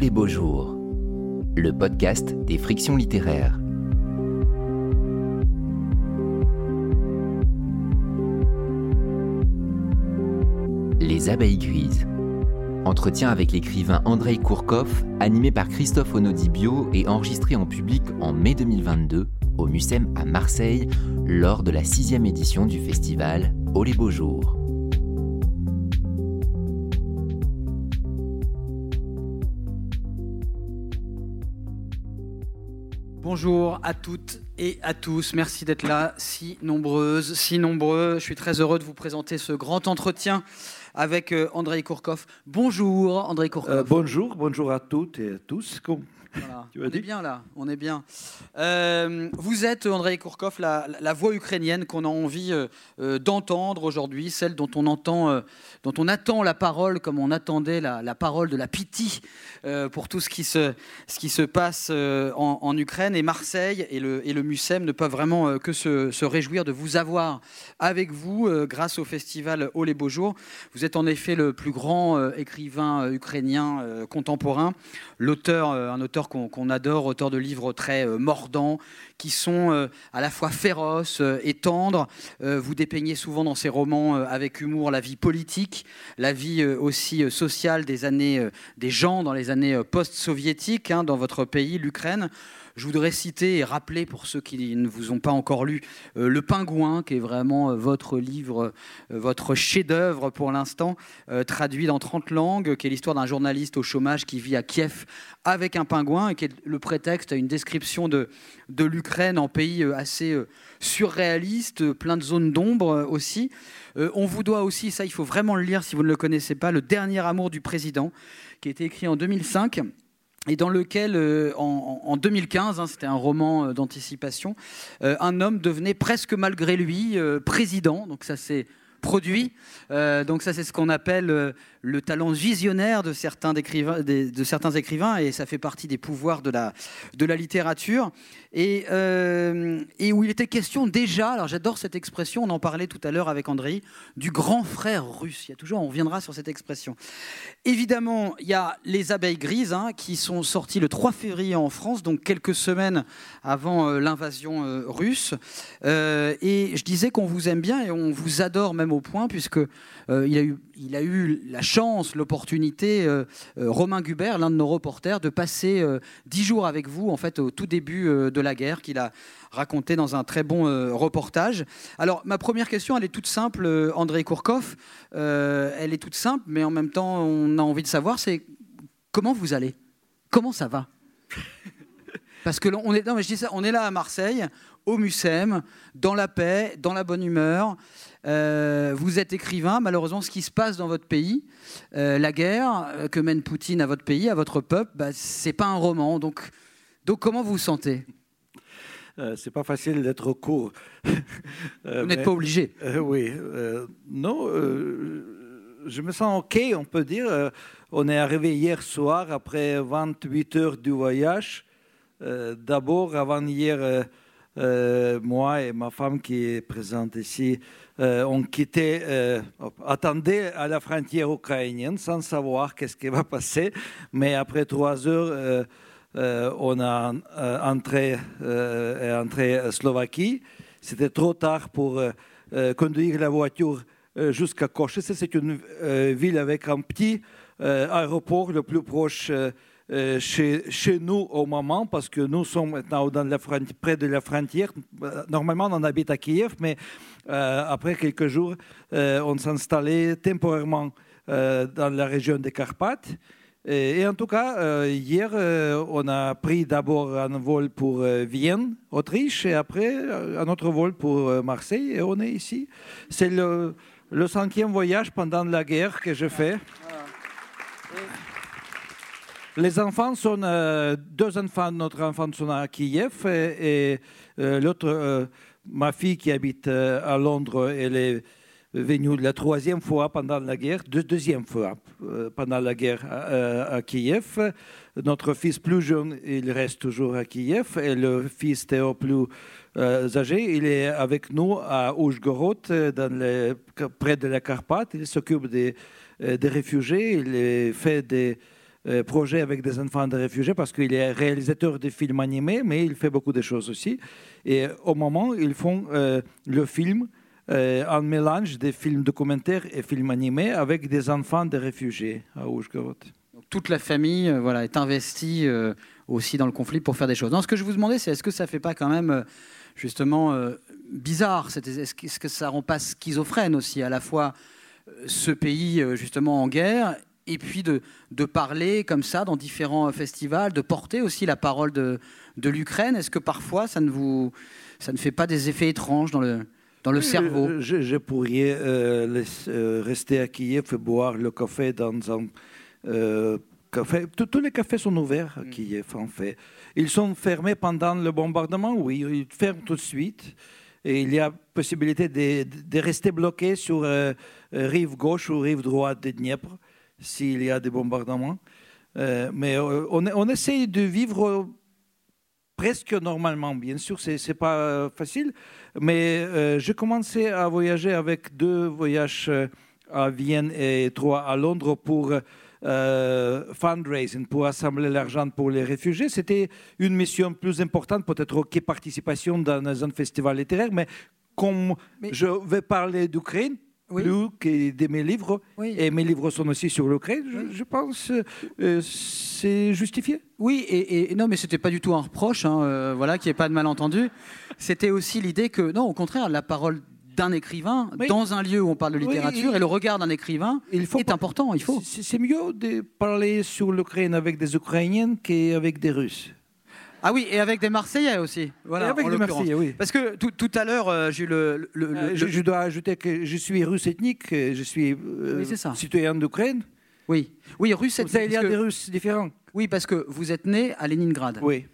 Les beaux jours, le podcast des frictions littéraires. Les abeilles grises. Entretien avec l'écrivain Andrei Kourkov, animé par Christophe Onodibio et enregistré en public en mai 2022 au Mucem à Marseille lors de la sixième édition du festival Oh les beaux jours. Bonjour à toutes et à tous. Merci d'être là, si nombreuses, si nombreux. Je suis très heureux de vous présenter ce grand entretien avec euh, Andrei Kourkov. Bonjour Andrei Kourkov. Euh, bonjour, bonjour à toutes et à tous. Voilà. tu On dit. est bien là, on est bien. Euh, vous êtes, Andrei Kourkov, la, la voix ukrainienne qu'on a envie euh, d'entendre aujourd'hui, celle dont on, entend, euh, dont on attend la parole comme on attendait la, la parole de la pitié pour tout ce qui se, qui se passe euh, en, Ukraine. Et Marseille et le, et le MUSEM ne peuvent vraiment euh, que se, se réjouir de vous avoir avec vous euh, grâce au festival Oh les Beaux Jours. Vous êtes en effet le plus grand euh, écrivain euh, ukrainien euh, contemporain, l'auteur, euh, un auteur qu'on adore, auteur de livres très euh, mordants, qui sont euh, à la fois féroces euh, et tendres. Euh, vous dépeignez souvent dans ces romans avec humour la vie politique, la vie aussi sociale des années, des gens dans les années post-soviétiques hein, dans votre pays, l'Ukraine. Je voudrais citer et rappeler pour ceux qui ne vous ont pas encore lu euh, Le Pingouin, qui est vraiment euh, votre livre, euh, votre chef-d'œuvre pour l'instant, traduit dans 30 langues, qui est l'histoire d'un journaliste au chômage qui vit à Kiev avec un pingouin et qui est le prétexte à une description de, de l'Ukraine en pays assez surréaliste, plein de zones d'ombre aussi. On vous doit aussi, ça il faut vraiment le lire si vous ne le connaissez pas, Le dernier amour du président, qui a été écrit en 2005 et dans lequel, euh, en, en 2015, hein, c'était un roman euh, d'anticipation, euh, un homme devenait presque malgré lui président. Donc ça c'est produit. Donc ça c'est ce qu'on appelle le talent visionnaire de certains, de certains écrivains et ça fait partie des pouvoirs de la, de la littérature. Et, euh, et où il était question déjà, alors j'adore cette expression, on en parlait tout à l'heure avec André, du grand frère russe. Il y a toujours, on reviendra sur cette expression. Évidemment, il y a les abeilles grises hein, qui sont sorties le 3 février en France, donc quelques semaines avant euh, l'invasion euh, russe. Et je disais qu'on vous aime bien et on vous adore même au point, puisque euh, il, a il a eu la chance, l'opportunité, euh, euh, Romain Gubert, l'un de nos reporters, de passer euh, dix jours avec vous, en fait, au tout début de la guerre, qu'il a raconté dans un très bon reportage. Alors, ma première question, elle est toute simple, André Kourkov. Elle est toute simple, mais en même temps, on a envie de savoir, c'est comment vous allez? Comment ça va? Parce que on est, non, mais je dis ça, on est là à Marseille, au Mucem, dans la paix, dans la bonne humeur. Euh, vous êtes écrivain, malheureusement, ce qui se passe dans votre pays, euh, la guerre euh, que mène Poutine à votre pays, à votre peuple, bah, c'est pas un roman. Donc, donc comment vous vous sentez? Euh, c'est pas facile d'être court. Vous n'êtes pas obligé. Oui, non, je me sens OK, on peut dire. On est arrivé hier soir après 28 heures du voyage. D'abord, avant hier, euh, moi et ma femme qui est présente ici, euh, on euh, attendait à la frontière ukrainienne sans savoir qu'est-ce qui va passer. Mais après trois heures, euh, on a entré, en Slovaquie. C'était trop tard pour conduire la voiture jusqu'à Košice. C'est une ville avec un petit aéroport le plus proche chez, chez nous au moment, parce que nous sommes maintenant près de la frontière. Euh, Normalement, on habite à Kiev, mais euh, après quelques jours, euh, on s'installait temporairement euh, dans la région des Carpates. Et, en tout cas, euh, hier, euh, on a pris d'abord un vol pour euh, Vienne, Autriche, et après euh, un autre vol pour euh, Marseille, et on est ici. C'est le, le cinquième voyage pendant la guerre que je fais. Les enfants sont euh, deux enfants, notre enfant sont à Kiev et, euh, l'autre, euh, ma fille qui habite à Londres, elle est venue la troisième fois pendant la guerre, deux, deuxième fois pendant la guerre à, Kiev. Notre fils plus jeune, il reste toujours à Kiev et le fils Théo plus âgé, il est avec nous à Oujgorod, près de la Carpate. Il s'occupe des, des réfugiés, il fait des euh, projets avec des enfants de réfugiés parce qu'il est réalisateur de films animés, mais il fait beaucoup de choses aussi. Et au moment, ils font le film un mélange des films documentaires et films animés avec des enfants de réfugiés à. Toute la famille voilà, est investie aussi dans le conflit pour faire des choses. Non, ce que je vous demandais, c'est est-ce que ça ne fait pas quand même justement bizarre Est-ce que ça rend pas schizophrène aussi à la fois ce pays justement en guerre et puis de, de, parler comme ça dans différents festivals, de porter aussi la parole de, de l'Ukraine. Est-ce que parfois ça ne, vous, ça ne fait pas des effets étranges dans le, dans le cerveau? je, pourrais euh, euh, rester à Kiev et boire le café dans un euh, café. Tous les cafés sont ouverts à mm. Kiev, en fait. Ils sont fermés pendant le bombardement, oui, ils ferment tout de suite. Et il y a possibilité de, de rester bloqué sur rive gauche ou rive droite de Dniepr s'il y a des bombardements. Euh, mais euh, on, on, essaye de vivre presque normalement. Bien sûr, ce n'est pas facile, mais euh, j'ai commencé à voyager avec deux voyages à Vienne et trois à Londres pour fundraising, pour assembler l'argent pour les réfugiés. C'était une mission plus importante, peut-être que participation dans un festival littéraire, mais comme je vais parler d'Ukraine, oui. plus de mes livres, et mes livres sont aussi sur crédit, je, pense euh, c'est justifié? Oui, et, non, mais c'était pas du tout un reproche, hein, euh, voilà, qu'il n'y ait pas de malentendu. C'était aussi l'idée que, non, au contraire, la parole d'un écrivain dans un lieu où on parle de littérature et le regard d'un écrivain il faut est important. Il faut. C'est mieux de parler sur l'Ukraine avec des Ukrainiens qu'avec des Russes. Ah oui, et avec des Marseillais aussi. Voilà, avec des Marseillais, oui. Parce que tout, tout à l'heure, euh, j'ai le, le, euh, je, dois ajouter que je suis russe ethnique, je suis euh, citoyen d'Ukraine. Oui, oui, russe ethnique. il y a des Russes différents. Oui, parce que vous êtes né à Leningrad. Oui.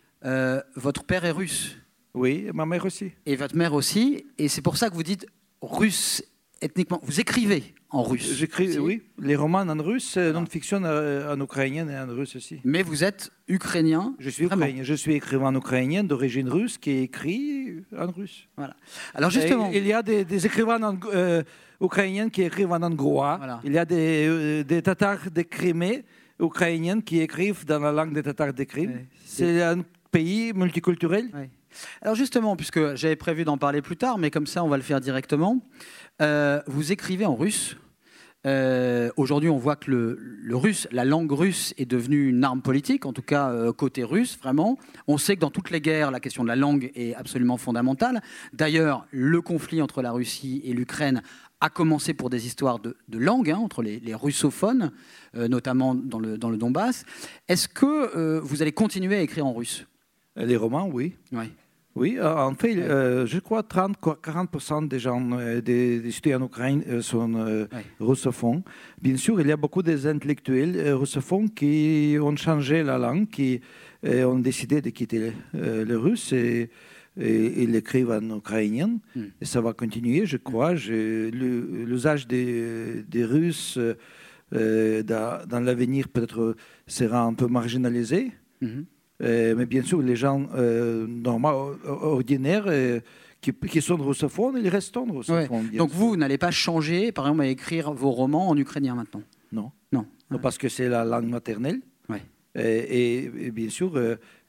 votre père est russe. Oui, ma mère aussi. Et votre mère aussi. Et c'est pour ça que vous dites russe ethniquement. Vous écrivez en russe. J'écris, oui, les romans en russe, euh, non-fiction euh, en ukrainien et en russe aussi. Mais vous êtes ukrainien Je suis ukrainien. Je suis écrivain ukrainien d'origine russe qui écrit en russe. Voilà. Alors justement, il y a des, écrivains euh, ukrainiens qui écrivent en hongrois. Il y a des, des Tatars de Crimée ukrainiens qui écrivent dans la langue des Tatars de Crimée. C'est un pays multiculturel. Alors justement, puisque j'avais prévu d'en parler plus tard, mais comme ça on va le faire directement, euh, vous écrivez en russe. Euh, aujourd'hui, on voit que le, russe, la langue russe est devenue une arme politique, en tout cas euh, côté russe, vraiment. On sait que dans toutes les guerres, la question de la langue est absolument fondamentale. D'ailleurs, le conflit entre la Russie et l'Ukraine a commencé pour des histoires de, langue, hein, entre les, russophones, notamment dans le, dans le Donbass. Est-ce que vous allez continuer à écrire en russe? Les romans, oui. Oui. Oui, euh, en fait, euh, je crois 30-40% des gens, euh, des, des, en Ukraine sont russophones. Bien sûr, il y a beaucoup d'intellectuels russophones qui ont changé la langue, qui ont décidé de quitter le, russe et, ils écrivent en ukrainien. Hmm. Et ça va continuer, je crois. L'usage des, des, Russes dans, dans l'avenir peut-être sera un peu marginalisé. Hmm. Euh, mais bien sûr, les gens euh, normaux, ordinaires, euh, qui, sont russophones, ils restent russophones. Donc vous, n'allez pas changer, par exemple, à écrire vos romans en ukrainien maintenant? Non. Non. Parce que c'est la langue maternelle. Et, et, bien sûr,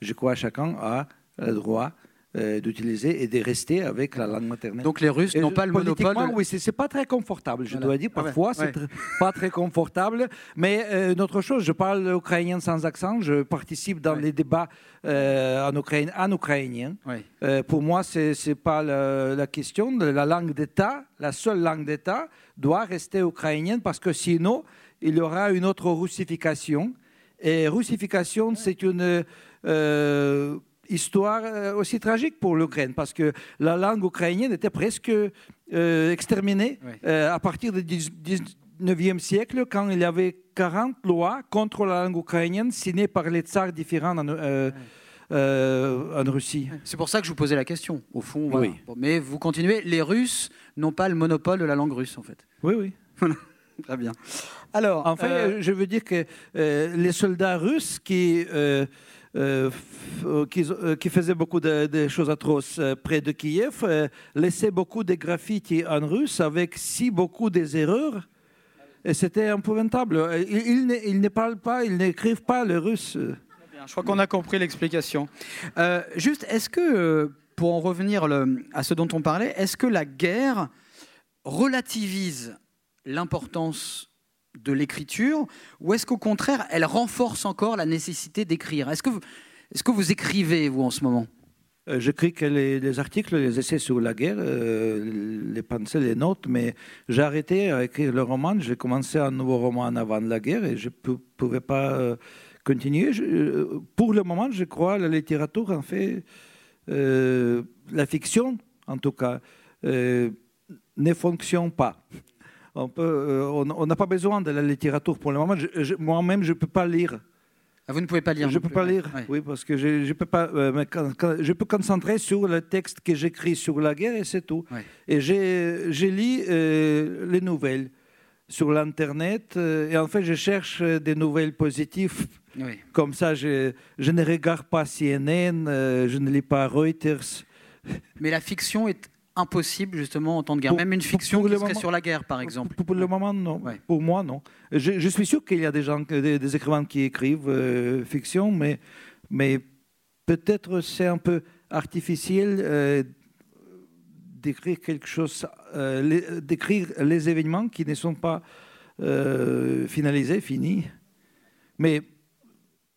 je crois que chacun a le droit euh, d'utiliser et de rester avec la langue maternelle. Donc les Russes n'ont pas le monopole Oui, c'est pas très confortable, je dois dire. Parfois, c'est pas très confortable. Mais euh, une autre chose, je parle ukrainien sans accent, je participe dans les débats euh, en, Ukraine, en ukrainien. pour moi, c'est n'est pas la, la, question. La langue d'État, la seule langue d'État, doit rester ukrainienne parce que sinon, il y aura une autre russification. Et russification, c'est une histoire euh, aussi tragique pour l'Ukraine, parce que la langue ukrainienne était presque euh, exterminée euh, à partir du 19e siècle, quand il y avait 40 lois contre la langue ukrainienne signées par les tsars différents en, Russie. C'est pour ça que je vous posais la question, au fond. mais vous continuez, les Russes n'ont pas le monopole de la langue russe, en fait. Oui, oui. Très bien. Alors, en fait, je veux dire que les soldats russes qui qui, euh, qui, faisait beaucoup de, choses atroces près de Kiev, laissait beaucoup de graffitis en russe avec si beaucoup des erreurs Et c'était épouvantable. Ils, ne parlent pas, ils n'écrivent pas le russe. Je crois qu'on a compris l'explication. Euh, juste, est-ce que, euh, pour en revenir à ce dont on parlait, est-ce que la guerre relativise l'importance de l'écriture ou est-ce qu'au contraire, elle renforce encore la nécessité d'écrire? Est-ce que, est que vous écrivez, vous, en ce moment? Euh, J'écris que les, articles, les essais sur la guerre, euh, les pensées, les notes, mais j'ai arrêté à écrire le roman. J'ai commencé un nouveau roman avant la guerre et je ne pouvais pas euh, continuer. pour le moment, je crois la littérature, en fait, la fiction, en tout cas, ne fonctionne pas. On n'a pas besoin de la littérature pour le moment. Moi-même, je ne peux pas lire. Ah, vous ne pouvez pas lire Je ne peux pas lire, oui, parce que je, je peux pas. Euh, je peux concentrer sur le texte que j'écris sur la guerre et c'est tout. Et j'ai lu euh, les nouvelles sur l'internet euh, et en fait je cherche des nouvelles positives. Comme ça, je, je, ne regarde pas CNN, je ne lis pas Reuters. Mais la fiction est impossible justement en temps de guerre Même une fiction qui serait sur la guerre, par exemple Pour, le moment, non. Pour moi, non. Je, suis sûr qu'il y a des gens, des, écrivains qui écrivent euh, fiction, mais, mais peut-être c'est un peu artificiel euh, d'écrire quelque chose, euh, d'écrire les événements qui ne sont pas finalisés, finis. Mais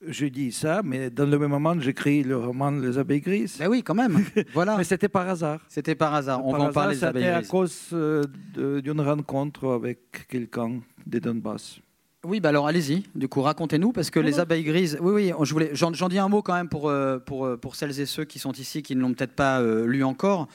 je dis ça, mais dans le même moment, j'écris le roman Les abeilles grises. Ben oui, quand même. Voilà. mais c'était par hasard. C'était par hasard. On va en parler des. C'était à cause euh, d'une rencontre avec quelqu'un de Donbass. Oui, bah alors allez-y. Du coup, racontez-nous parce que les abeilles grises. Oui, oui. Je voulais. J'en, dis un mot quand même pour euh, pour euh, pour celles et ceux qui sont ici qui ne l'ont peut-être pas lu encore.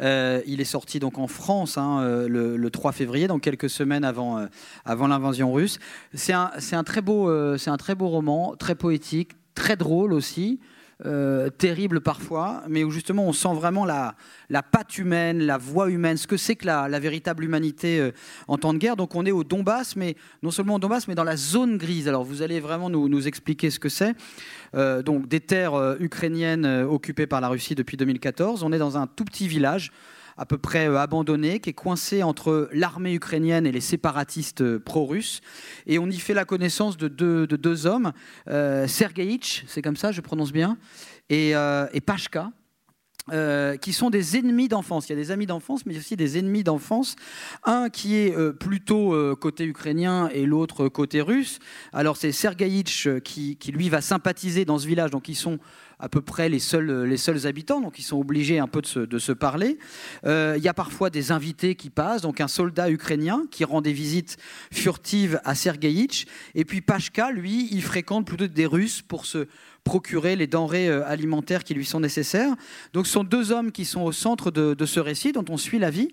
il est sorti donc en France hein, le, le, 3 février, donc quelques semaines avant avant l'invasion russe. C'est un c'est un très beau c'est un très beau roman, très poétique, très drôle aussi. Euh, terrible parfois, mais où justement on sent vraiment la, la patte humaine, la voix humaine, ce que c'est que la, véritable humanité euh, en temps de guerre. Donc on est au Donbass, mais non seulement au Donbass, mais dans la zone grise. Alors vous allez vraiment nous, nous expliquer ce que c'est. Euh, donc des terres ukrainiennes occupées par la Russie depuis 2014. On est dans un tout petit village à peu près euh, abandonné, qui est coincé entre l'armée ukrainienne et les séparatistes euh, pro-russes. Et on y fait la connaissance de deux, de deux hommes, euh, Sergeïch, c'est comme ça, je prononce bien, et, et Pashka. qui sont des ennemis d'enfance. Il y a des amis d'enfance, mais aussi des ennemis d'enfance. Un qui est plutôt côté ukrainien et l'autre côté russe. Alors c'est Sergeïch qui, qui, lui, va sympathiser dans ce village. Donc ils sont à peu près les seuls, les seuls habitants, donc ils sont obligés un peu de se, parler. Euh, il y a parfois des invités qui passent, donc un soldat ukrainien qui rend des visites furtives à Sergeïch, et puis Pashka, lui, il fréquente plutôt des Russes pour se procurer les denrées euh, alimentaires qui lui sont nécessaires. Donc ce sont deux hommes qui sont au centre de ce récit dont on suit la vie.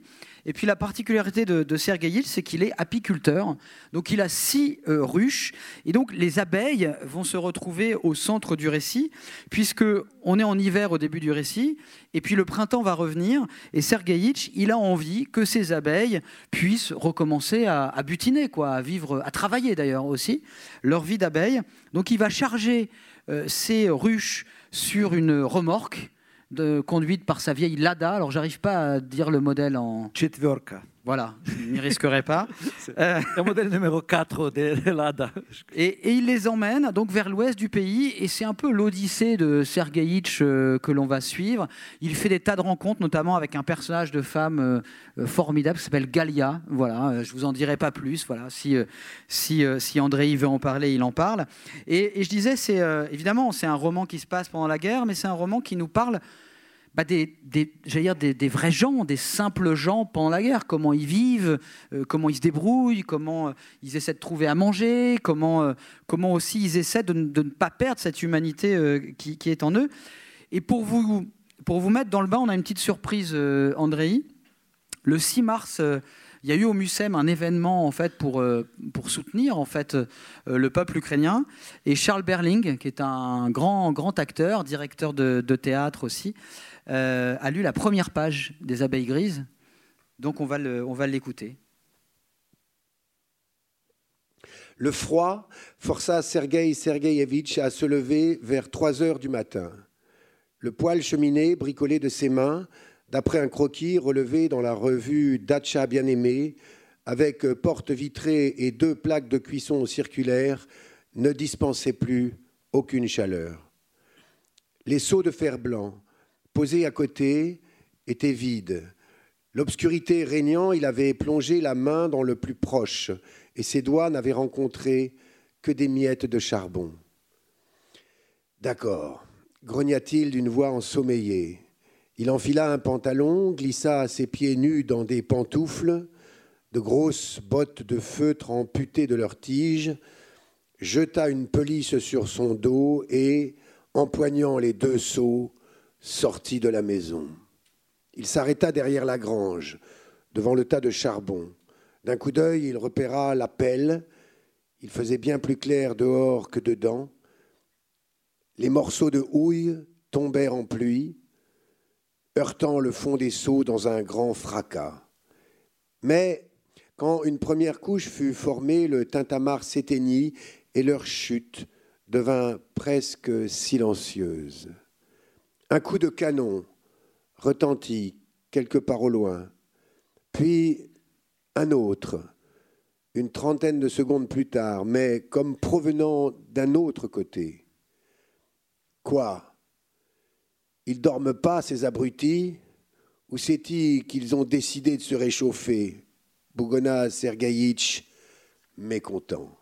Et puis la particularité de, de c'est qu'il est apiculteur. Donc il a six euh, ruches. Et donc les abeilles vont se retrouver au centre du récit, puisque on est en hiver au début du récit, et puis le printemps va revenir. Et Sergeïch, il a envie que ces abeilles puissent recommencer à, butiner, quoi, à vivre, à travailler d'ailleurs aussi, leur vie d'abeille. Donc il va charger euh, ces ruches sur une remorque de, conduite par sa vieille Lada. Alors, j'arrive pas à dire le modèle en. Четверка. Voilà, je n'y risquerai pas. Euh, le modèle numéro 4 de Lada. Et, il les emmène donc vers l'ouest du pays, et c'est un peu l'odyssée de Sergeïch euh, que l'on va suivre. Il fait des tas de rencontres, notamment avec un personnage de femme euh, formidable qui s'appelle Galia. Voilà, je vous en dirai pas plus. Voilà, si si si André veut en parler, il en parle. Et, et je disais, c'est évidemment c'est un roman qui se passe pendant la guerre, mais c'est un roman qui nous parle bah, des, des, dire des, vrais gens, des simples gens pendant la guerre, comment ils vivent, euh, comment ils se débrouillent, comment euh, ils essaient de trouver à manger, comment, euh, comment aussi ils essaient de, ne pas perdre cette humanité qui, est en eux. Et pour vous, pour vous mettre dans le bain, on a une petite surprise, André. Le 6 mars, il y a eu au MUSEM un événement en fait pour, pour soutenir en fait le peuple ukrainien et Charles Berling qui est un grand grand acteur directeur de théâtre aussi euh, a lu la première page des Abeilles grises. Donc on va l'écouter. Le froid força Sergei Sergeyevitch à se lever vers 3 heures du matin. Le poêle cheminée bricolé de ses mains, d'après un croquis relevé dans la revue Dacha bien-aimée, avec porte vitrée et deux plaques de cuisson circulaires, ne dispensait plus aucune chaleur. Les seaux de fer blanc, posés à côté, étaient vides. L'obscurité régnant, il avait plongé la main dans le plus proche, et ses doigts n'avaient rencontré que des miettes de charbon. D'accord, grogna-t-il d'une voix ensommeillée. Il enfila un pantalon, glissa ses pieds nus dans des pantoufles, de grosses bottes de feutre amputées de leurs tiges, jeta une pelisse sur son dos et, empoignant les deux seaux, sortit de la maison. Il s'arrêta derrière la grange, devant le tas de charbon. D'un coup d'œil, il repéra la pelle. Il faisait bien plus clair dehors que dedans. Les morceaux de houille tombèrent en pluie, heurtant le fond des seaux dans un grand fracas. Mais quand une première couche fut formée, le tintamarre s'éteignit et leur chute devint presque silencieuse. Un coup de canon retentit quelque part au loin, puis un autre, une trentaine de secondes plus tard, mais comme provenant d'un autre côté. Quoi? Ils dorment pas, ces abrutis? Ou c'est-il qu'ils ont décidé de se réchauffer? Bougona Sergaïtch, mécontent.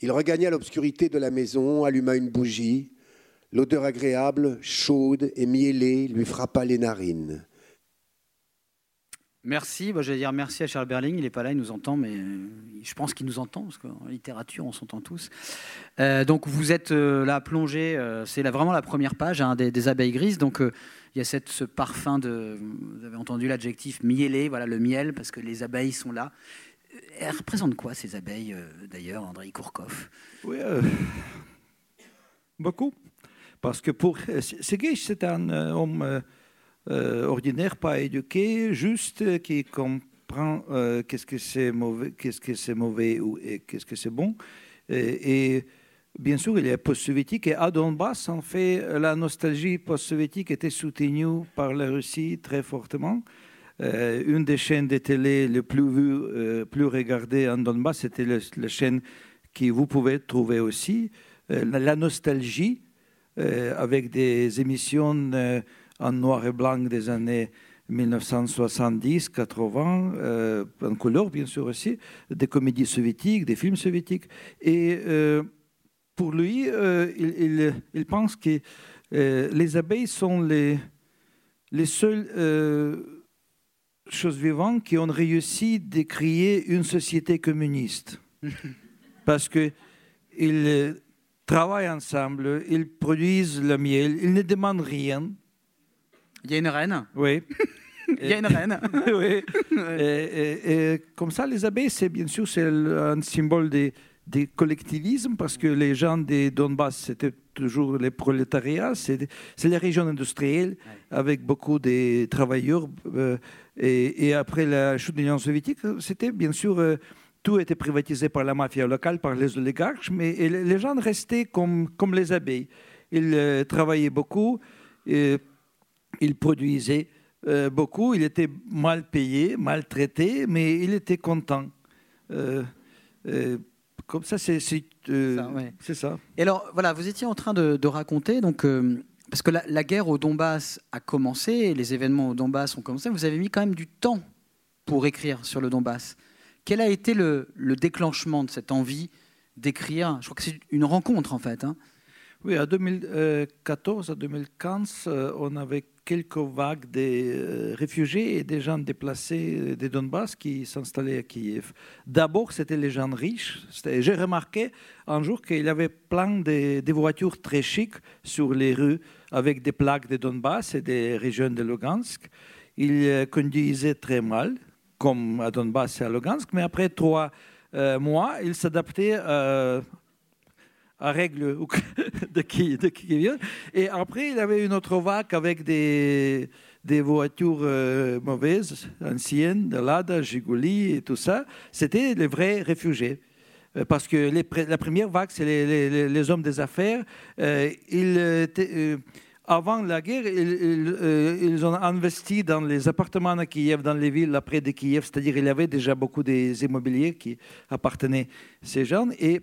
Il regagna l'obscurité de la maison, alluma une bougie, L'odeur agréable, chaude et mielée lui frappa les narines. Merci, bah, j'allais dire merci à Charles Berling, il n'est pas là, il nous entend, mais euh, je pense qu'il nous entend, parce qu'en littérature, on s'entend tous. Euh, donc vous êtes euh, là plongé, c'est vraiment la première page hein, des, abeilles grises, donc il y a cette, ce parfum de, vous avez entendu l'adjectif mielé, voilà le miel, parce que les abeilles sont là. Elles représentent quoi ces abeilles, d'ailleurs, André Kourkov? Oui, beaucoup. Parce que pour Sergei, c'est un euh, homme euh, euh, ordinaire, pas éduqué, juste, qui comprend qu'est-ce que c'est mauvais, qu'est-ce que c'est mauvais ou qu'est-ce que c'est bon. Et, bien sûr, il est post-soviétique. Et à Donbass, en fait, la nostalgie post-soviétique était soutenue par la Russie très fortement. une des chaînes de télé les plus vues, plus regardées en Donbass, c'était la chaîne que vous pouvez trouver aussi. la nostalgie euh, avec des émissions euh, en noir et blanc des années 1970, 80, euh, en couleur bien sûr aussi, des comédies soviétiques, des films soviétiques. Et pour lui, il, il, pense que les abeilles sont les, les seules choses vivantes qui ont réussi à créer une société communiste. Parce que il, travaillent ensemble, ils produisent le miel, ils ne demandent rien. Il y a une reine. Oui. Il y a une reine. oui. Et, comme ça, les abeilles, c'est bien sûr c'est un symbole de, collectivisme parce que les gens de Donbass, c'était toujours les prolétariats, c'est les régions industrielles avec beaucoup de travailleurs. Euh, et, après la chute de l'Union soviétique, c'était bien sûr euh, tout était privatisé par la mafia locale, par les oligarques, mais les gens restaient comme, comme les abeilles. Ils euh, travaillaient beaucoup, ils produisaient euh, beaucoup, ils étaient mal payés, maltraités, mais ils étaient contents. Euh, comme ça, c'est ça, ça, Et alors, voilà, vous étiez en train de, raconter, donc, parce que la, la, guerre au Donbass a commencé, les événements au Donbass ont commencé, vous avez mis quand même du temps pour écrire sur le Donbass. Quel a été le, déclenchement de cette envie d'écrire? Je crois que c'est une rencontre en fait. Hein. Oui, en 2014 à 2015, euh, on avait quelques vagues de euh, réfugiés et des gens déplacés euh, des Donbass qui s'installaient à Kiev. D'abord, c'était les gens riches. J'ai remarqué un jour qu'il y avait plein de, voitures très chics sur les rues avec des plaques de Donbass et des régions de Lugansk. Ils conduisaient très mal comme à Donbass et à Lugansk, mais après trois euh, mois, il s'adaptait euh, à règles de qui, de Et après, il avait une autre vague avec des, des voitures euh, mauvaises, anciennes, de Lada, Gigoli et tout ça. C'était les vrais réfugiés. Parce que la première vague, c'est les, hommes des affaires. ils avant la guerre, ils, ont investi dans les appartements à Kiev, dans les villes près de Kiev, c'est-à-dire il y avait déjà beaucoup des immobiliers qui appartenaient à ces gens. Et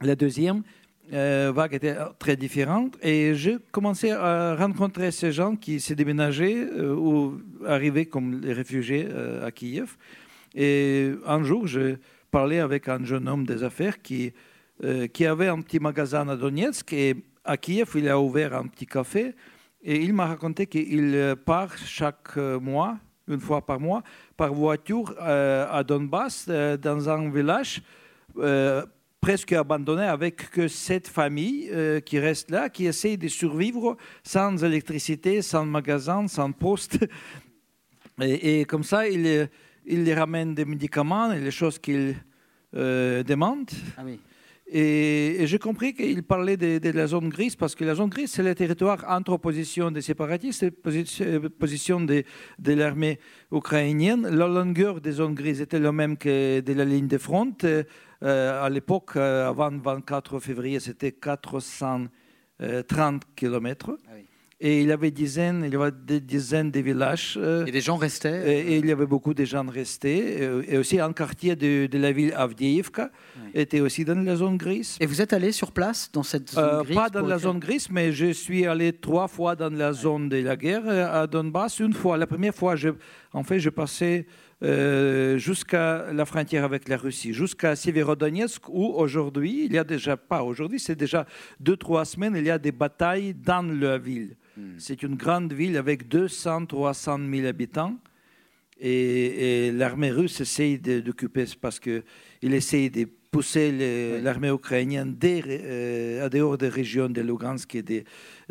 la deuxième vague était très différente. Et j'ai commencé à rencontrer ces gens qui s'est déménagés ou arrivaient comme les réfugiés à Kiev. Et un jour, je parlais avec un jeune homme des affaires qui, qui avait un petit magasin à Donetsk. Et à Kiev, il a ouvert un petit café et il m'a raconté qu'il part chaque mois, une fois par mois, par voiture euh, à Donbass, euh, dans un village euh, presque abandonné avec que cette famille qui reste là, qui essaie de survivre sans électricité, sans magasin, sans poste. Et, comme ça, il, les ramène des médicaments et les choses qu'il demande. Ah oui. Et, j'ai compris qu'il parlait de, la zone grise parce que la zone grise, c'est le territoire entre opposition des séparatistes et position, de, l'armée ukrainienne. La longueur des zones grises était la même que de la ligne de front. Euh, à l'époque, euh, avant le 24 février, c'était 430 km. Et il y avait dizaines, il y avait des dizaines de villages. Euh, et des gens restaient et, il y avait beaucoup de gens restés. Euh, et aussi un quartier de, de la ville Avdiivka était aussi dans la zone grise. Et vous êtes allé sur place dans cette zone euh, grise Pas dans la zone grise, mais je suis allé trois fois dans la zone de la guerre à Donbass. Une fois, la première fois, je, en fait, je passais euh, jusqu'à la frontière avec la Russie, jusqu'à Severodonetsk, où aujourd'hui, il y a déjà, pas aujourd'hui, c'est déjà deux, trois semaines, il y a des batailles dans la ville. Hmm. C'est une grande ville avec 200, 300 000 habitants. Et, l'armée russe essaye d'occuper parce qu'il essaye de pousser l'armée ukrainienne euh, à dehors des régions de Lugansk et de,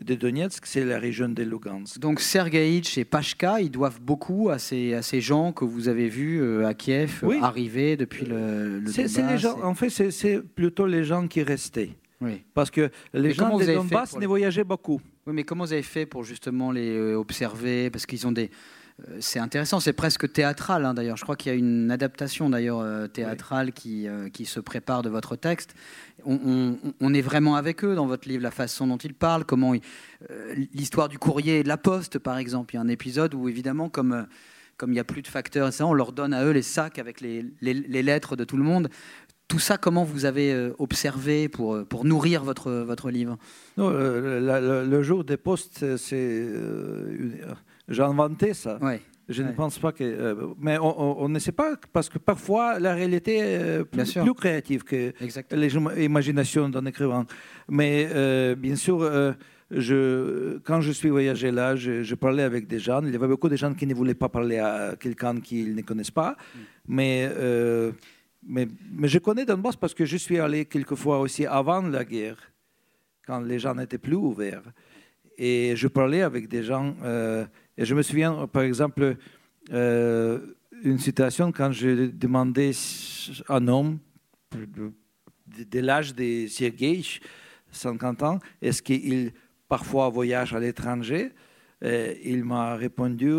de Donetsk, c'est la région de Lugansk. Donc Sergeïch et Pashka, ils doivent beaucoup à ces, à ces gens que vous avez vus euh, à Kiev arriver depuis le, le les gens, En fait, c'est plutôt les gens qui restaient. Oui. Parce que les gens de Donbass ne voyageaient beaucoup. Oui, mais comment vous avez fait pour justement les euh, observer? Parce qu'ils ont des. Euh, c'est intéressant, c'est presque théâtral hein, d'ailleurs. Je crois qu'il y a une adaptation d'ailleurs euh, théâtrale qui, qui se prépare de votre texte. On, est vraiment avec eux dans votre livre, la façon dont ils parlent, comment l'histoire du courrier et de la poste par exemple. Il y a un épisode où évidemment comme comme il n'y a plus de facteurs, on leur donne à eux les sacs avec les, les, les lettres de tout le monde. Tout ça, comment vous avez euh, observé pour, euh, pour nourrir votre, votre livre? Non, le, jour des postes, c'est, euh, j'ai inventé ça. Je ne pense pas que. mais on, ne sait pas, parce que parfois la réalité est plus, plus créative que l'imagination d'un écrivain. Mais bien sûr, je, quand je suis voyagé là, je, parlais avec des gens. Il y avait beaucoup de gens qui ne voulaient pas parler à quelqu'un qu'ils ne connaissent pas. Mm. Mais mais, je connais Donbass parce que je suis allé quelquefois aussi avant la guerre, quand les gens n'étaient plus ouverts. Et je parlais avec des gens. Euh, et je me souviens, par exemple, euh, une situation quand je demandais à un homme de, l'âge de Sergei, 50 ans, est-ce qu'il parfois voyage à l'étranger? Il m'a répondu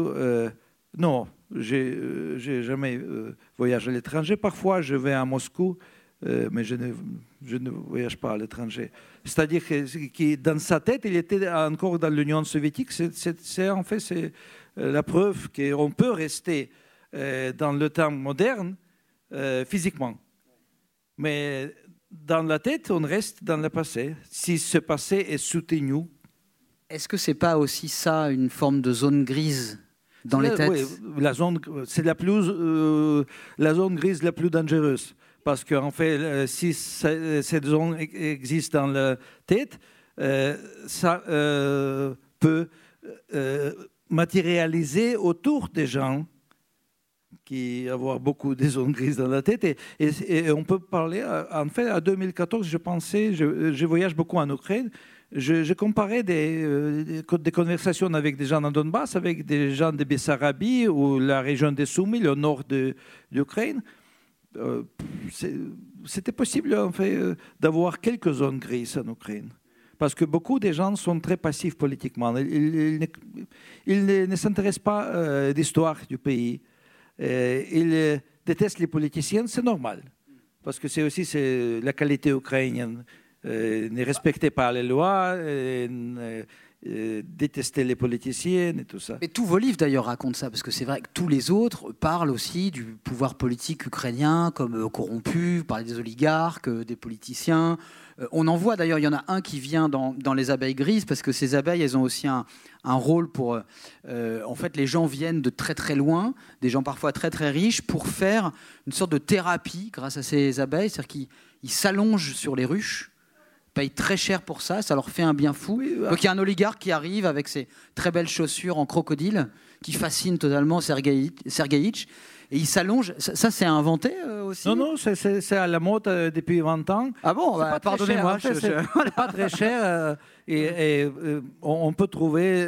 non, j'ai n'ai euh, jamais euh, voyagé à l'étranger. Parfois, je vais à Moscou, euh, mais je ne, voyage pas à l'étranger. C'est-à-dire que, dans sa tête, il était encore dans l'Union soviétique. C'est en fait la preuve qu'on peut rester dans le temps moderne physiquement. Mais dans la tête, on reste dans le passé. Si ce passé est soutenu. Est-ce que c'est pas aussi ça une forme de zone grise? Dans les têtes. Oui, la zone, c'est la plus, euh, la zone grise la plus dangereuse parce qu'en en fait, euh, si cette zone existe dans la tête, euh, ça peut matérialiser autour des gens qui avoir beaucoup de zones grises dans la tête. Et, et, on peut parler, en fait, à 2014, je pensais, je, je voyage beaucoup en Ukraine, je, comparais euh, des, conversations avec des gens en Donbass, avec des gens de Bessarabie ou la région des Soumis, le nord de, l'Ukraine. Euh, c'était possible en fait, euh, d'avoir quelques zones grises en Ukraine. Parce que beaucoup de gens sont très passifs politiquement. Ils, ne, s'intéressent pas à l'histoire du pays. ils détestent les politiciens, c'est normal. Parce que c'est aussi la qualité ukrainienne. Euh, ne respectait pas les lois, euh, euh, détester les politiciennes et tout ça. Mais tous vos livres d'ailleurs racontent ça, parce que c'est vrai que tous les autres parlent aussi du pouvoir politique ukrainien comme corrompu, vous des oligarques, des politiciens. On en voit d'ailleurs, il y en a un qui vient dans, les abeilles grises, parce que ces abeilles, elles ont aussi un rôle pour... en fait, les gens viennent de très très loin, des gens parfois très très riches, pour faire une sorte de thérapie grâce à ces abeilles, c'est-à-dire qu'ils s'allongent sur les ruches payent très cher pour ça, ça leur fait un bien fou. Donc il y a un oligarque qui arrive avec ses très belles chaussures en crocodile, qui fascine totalement Sergeïtch, et il s'allonge. Ça, c'est inventé euh, aussi Non, non, c'est à la mode euh, depuis 20 ans. Ah bon bah, Pardonnez-moi. C'est pas très cher. Euh, et, on peut trouver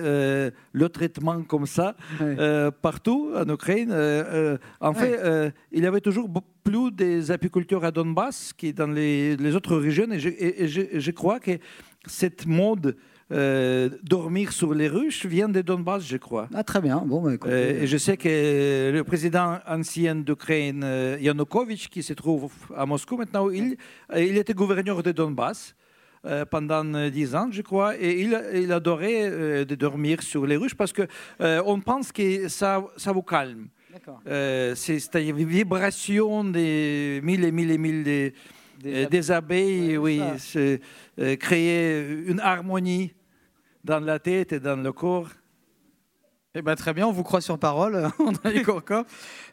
le traitement comme ça partout en Ukraine. en fait, il y avait toujours plus des apiculteurs à Donbass qui dans les, autres régions. Et je, crois que cette mode euh, dormir sur les ruches vient de Donbass, je crois. Ah, très bien. Bon, bah, euh, et je sais que le président ancien d'Ukraine, euh, Yanukovych, qui se trouve à Moscou maintenant, il, il était gouverneur de Donbass pendant dix ans, je crois, et il, il adorait de dormir sur les ruches parce que on pense que ça, ça vous calme. c'est une vibration des mille et mille et mille des, des, abeilles, oui, créer une harmonie dans la tête et dans le corps. Eh ben, très bien, on vous croit sur parole.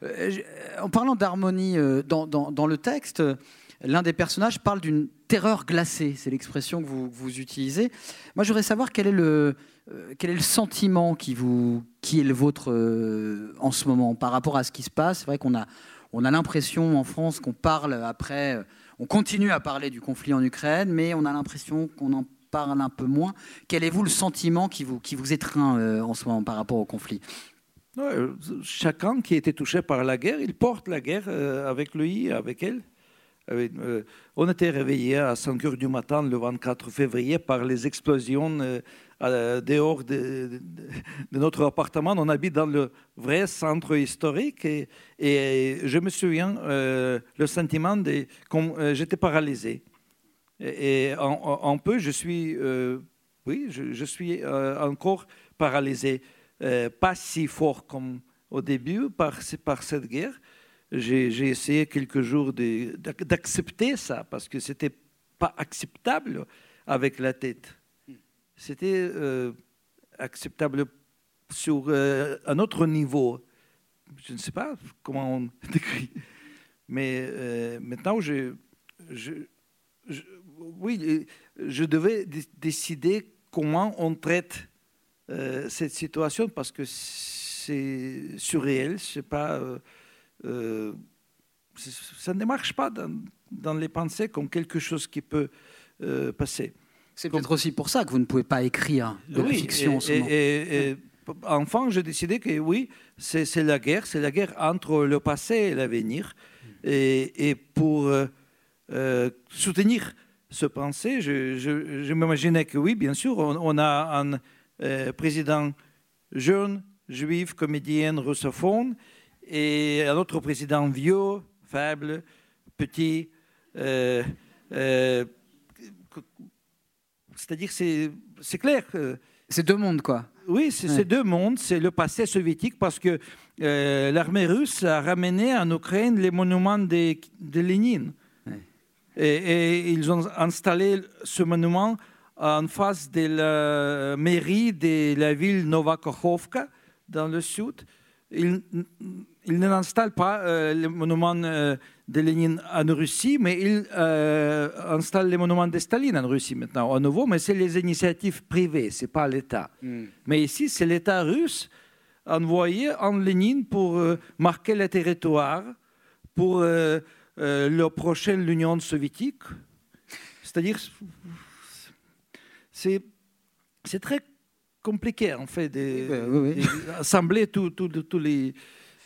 Euh, en parlant d'harmonie euh, dans, le texte, l'un des personnages parle d'une terreur glacée, c'est l'expression que vous, utilisez. Moi, je voudrais savoir quel est le, euh, sentiment qui, vous, est le vôtre en ce moment par rapport à ce qui se passe. C'est vrai qu'on a, on a l'impression en France qu'on parle après, on continue à parler du conflit en Ukraine, mais on a l'impression qu'on en parle un peu moins. Quel est vous le sentiment qui vous, qui vous étreint euh, en ce moment par rapport au conflit? Chacun qui a été touché par la guerre, il porte la guerre euh, avec lui, avec elle. Euh, on était réveillé à 5 heures du matin le 24 février par les explosions dehors de, notre appartement. On habite dans le vrai centre historique et, et je me souviens le sentiment de comme j'étais paralysé. Et, en, peu, je suis, euh, oui, je, suis euh, encore paralysé. Euh, pas si fort comme au début par, cette guerre. J'ai essayé quelques jours d'accepter ça parce que c'était pas acceptable avec la tête. C'était acceptable sur un autre niveau. Je ne sais pas comment on décrit. Mais maintenant, je, je, oui, je devais décider comment on traite euh, cette situation parce que c'est surréel, c'est pas, euh, euh, ça ne marche pas dans, les pensées comme quelque chose qui peut passer. C'est peut-être aussi pour ça que vous ne pouvez pas écrire de la fiction en ce moment. Et, enfin, j'ai décidé que oui, c'est la guerre, c'est la guerre entre le passé et l'avenir. Et, et, pour soutenir ce pensée. Je, m'imaginais que oui, bien sûr, on, a un euh, président jeune, juif, comédien, russophone, et un autre président vieux, faible, petit. Euh, euh, c'est-à-dire, c'est clair. C'est deux mondes, quoi. Oui, c'est deux mondes. C'est le passé soviétique parce que l'armée russe a ramené en Ukraine les monuments de, de Lénine. Et, ils ont installé ce monument en face de la mairie de la ville Novakhovka, dans le sud. Ils, ils n'installent pas euh, le monument euh, de Lénine en Russie, mais ils euh, installent les monuments de Staline en Russie maintenant, à nouveau, mais c'est les initiatives privées, ce n'est pas l'État. Hmm. Mais ici, c'est l'État russe envoyé en Lénine pour marquer le territoire, pour euh, la prochaine l'Union soviétique. C'est-à-dire, c'est, c'est très compliqué en fait d'assembler tous les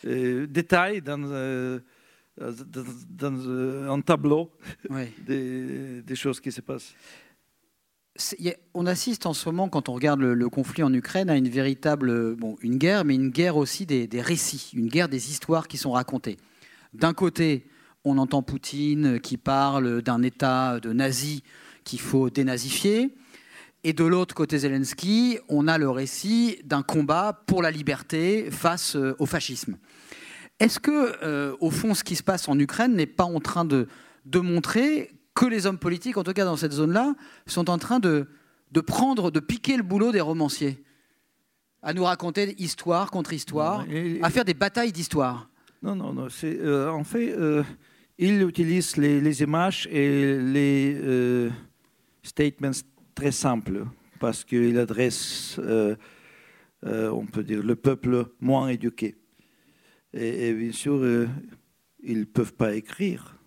euh, détails dans, euh, dans, un tableau des, des, choses qui se passent. On assiste en ce moment, quand on regarde le, conflit en Ukraine, à une véritable, bon, une guerre, mais une guerre aussi des, des récits, une guerre des histoires qui sont racontées. D'un côté, on entend Poutine qui parle d'un État de nazis qu'il faut dénazifier. Et de l'autre côté Zelensky, on a le récit d'un combat pour la liberté face euh, au fascisme. Est-ce que, euh, au fond, ce qui se passe en Ukraine n'est pas en train de, de montrer que les hommes politiques, en tout cas dans cette zone-là, sont en train de, de prendre, de piquer le boulot des romanciers À nous raconter histoire contre histoire, à faire des batailles d'histoire? Non, non, non. C'est, euh, en fait, euh, il utilise les, les, images et les euh, statements très simples parce qu'il adresse, on peut dire, le peuple moins éduqué. Et, et bien sûr, ils ne peuvent pas écrire.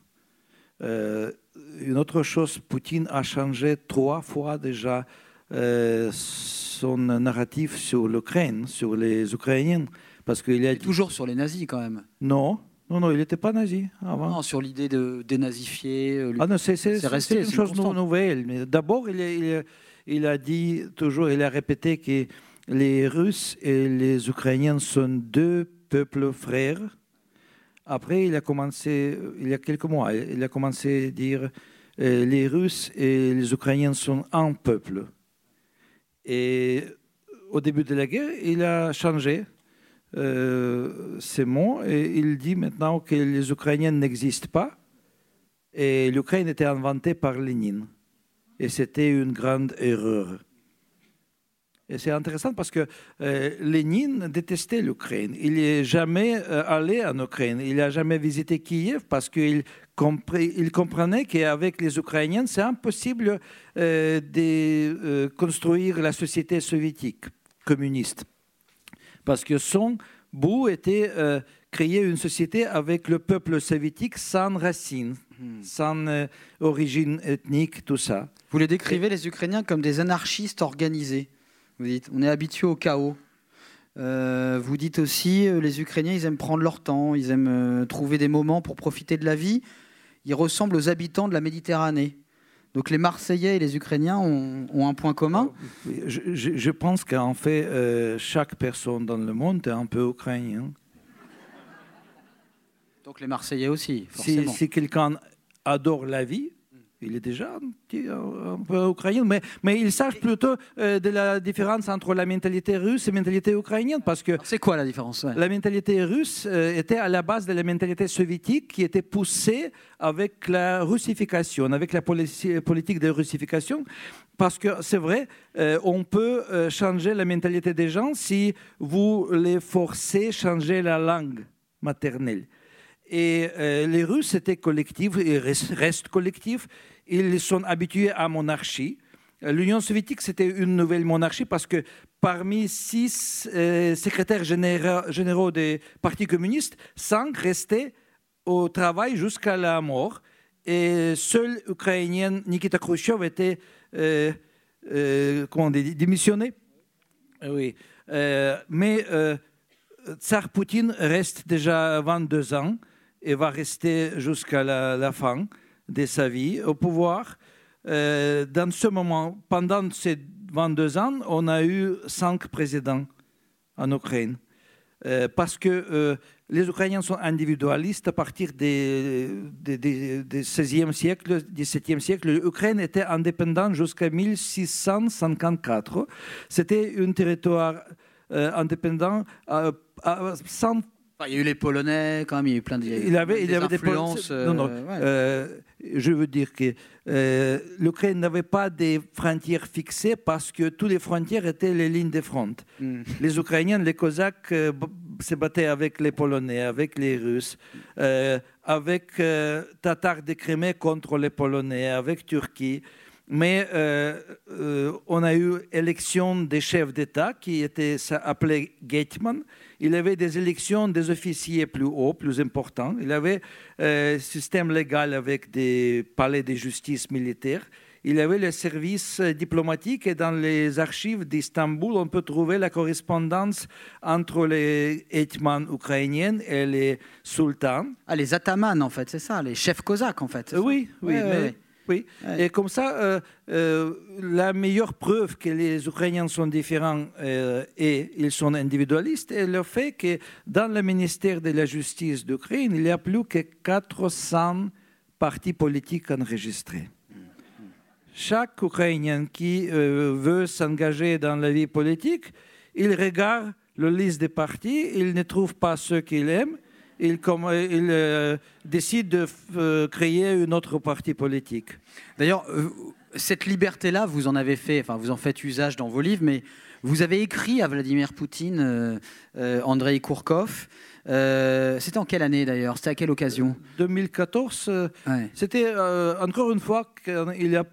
une autre chose, Poutine a changé trois fois déjà son narratif sur l'Ukraine, sur les Ukrainiens. Parce qu'il a toujours sur les nazis quand même. Non, non, non, il n'était pas nazi avant. Non, sur l'idée de dénazifier. Ah non, c'est resté une chose nouvelle. Mais d'abord, il, il, il, a dit toujours, il a répété que les Russes et les Ukrainiens sont deux peuples frères. Après, il a commencé, il y a quelques mois, il a commencé à dire euh, les Russes et les Ukrainiens sont un peuple. Et au début de la guerre, il a changé euh, ces mots et il dit maintenant que les Ukrainiens n'existent pas et l'Ukraine était inventée par Lénine. Et c'était une grande erreur. Et c'est intéressant parce que euh, Lénine détestait l'Ukraine. Il n'est jamais euh, allé en Ukraine. Il n'a jamais visité Kiev parce qu'il il comprenait qu'avec les Ukrainiens, c'est impossible euh, de construire la société soviétique communiste. Parce que son but était créer une société avec le peuple soviétique sans racines, hmm. sans origine ethnique, tout ça. Vous les décrivez, les Ukrainiens, comme des anarchistes organisés vous dites, on est habitué au chaos. Euh, vous dites aussi, euh, les Ukrainiens, ils aiment prendre leur temps, ils aiment euh, trouver des moments pour profiter de la vie. Ils ressemblent aux habitants de la Méditerranée. Donc les Marseillais et les Ukrainiens ont, un point commun je, pense qu'en fait, chaque personne dans le monde est un peu ukrainien. Donc les Marseillais aussi, forcément. Si, si quelqu'un adore la vie, il est déjà un, peu ukrainien, mais, mais il sache plutôt euh, de la différence entre la mentalité russe et la mentalité ukrainienne. Parce que c'est quoi la différence La mentalité russe euh, était à la base de la mentalité soviétique qui était poussée avec la russification, avec la politique de russification. Parce que c'est vrai, euh, on peut changer la mentalité des gens si vous les forcez à changer la langue maternelle. Et les Russes étaient collectifs et restent collectifs ils sont habitués à monarchie. L'Union soviétique, c'était une nouvelle monarchie parce que parmi six euh, secrétaires généraux, des partis communistes, cinq restaient au travail jusqu'à la mort. Et seul Ukrainien Nikita Khrushchev était euh, euh, comment démissionné. Oui. mais Tsar Poutine reste déjà 22 ans et va rester jusqu'à la fin de sa vie au pouvoir. Euh, dans ce moment, pendant ces 22 ans, on a eu cinq présidents en Ukraine. Euh, parce que euh, les Ukrainiens sont individualistes à partir du 16e siècle, 17e siècle. L'Ukraine était indépendante jusqu'à 1654. C'était un territoire indépendant sans il y a eu les Polonais, quand même, il y a eu plein de. Il avait, il avait des influences. non, non. Euh, euh, je veux dire que euh, l'Ukraine n'avait pas de frontières fixées parce que toutes les frontières étaient les lignes de front. Hmm. Les Ukrainiens, les Cosaques se battaient avec les Polonais, avec les Russes, avec Tatars de Crimée contre les Polonais, avec Turquie. Mais on a eu élection des chefs d'État qui étaient appelés Gateman il avait des élections des officiers plus hauts, plus importants. Il avait un euh, système légal avec des palais de justice militaire. Il avait le service diplomatique et dans les archives d'Istanbul, on peut trouver la correspondance entre les hetmans ukrainiens et les sultans. Ah, les atamans, en fait, c'est ça, les chefs cosaques, en fait. Oui, oui. mais, oui. Et comme ça, euh, euh, la meilleure preuve que les Ukrainiens sont différents euh, et ils sont individualistes est le fait que dans le ministère de la Justice d'Ukraine, il y a plus que 400 partis politiques enregistrés. chaque Ukrainien qui veut s'engager dans la vie politique, il regarde le liste des partis, il ne trouve pas ceux qu'il aime, il, comme, il euh, décide de euh, créer une autre parti politique. D'ailleurs, euh, cette liberté-là, vous en avez fait, enfin, vous en faites usage dans vos livres, mais vous avez écrit à Vladimir Poutine, euh, euh, Andrei Kourkov. Euh, C'était en quelle année d'ailleurs? C'était à quelle occasion? 2014, euh, Ouais. c'était euh, encore une fois qu'il a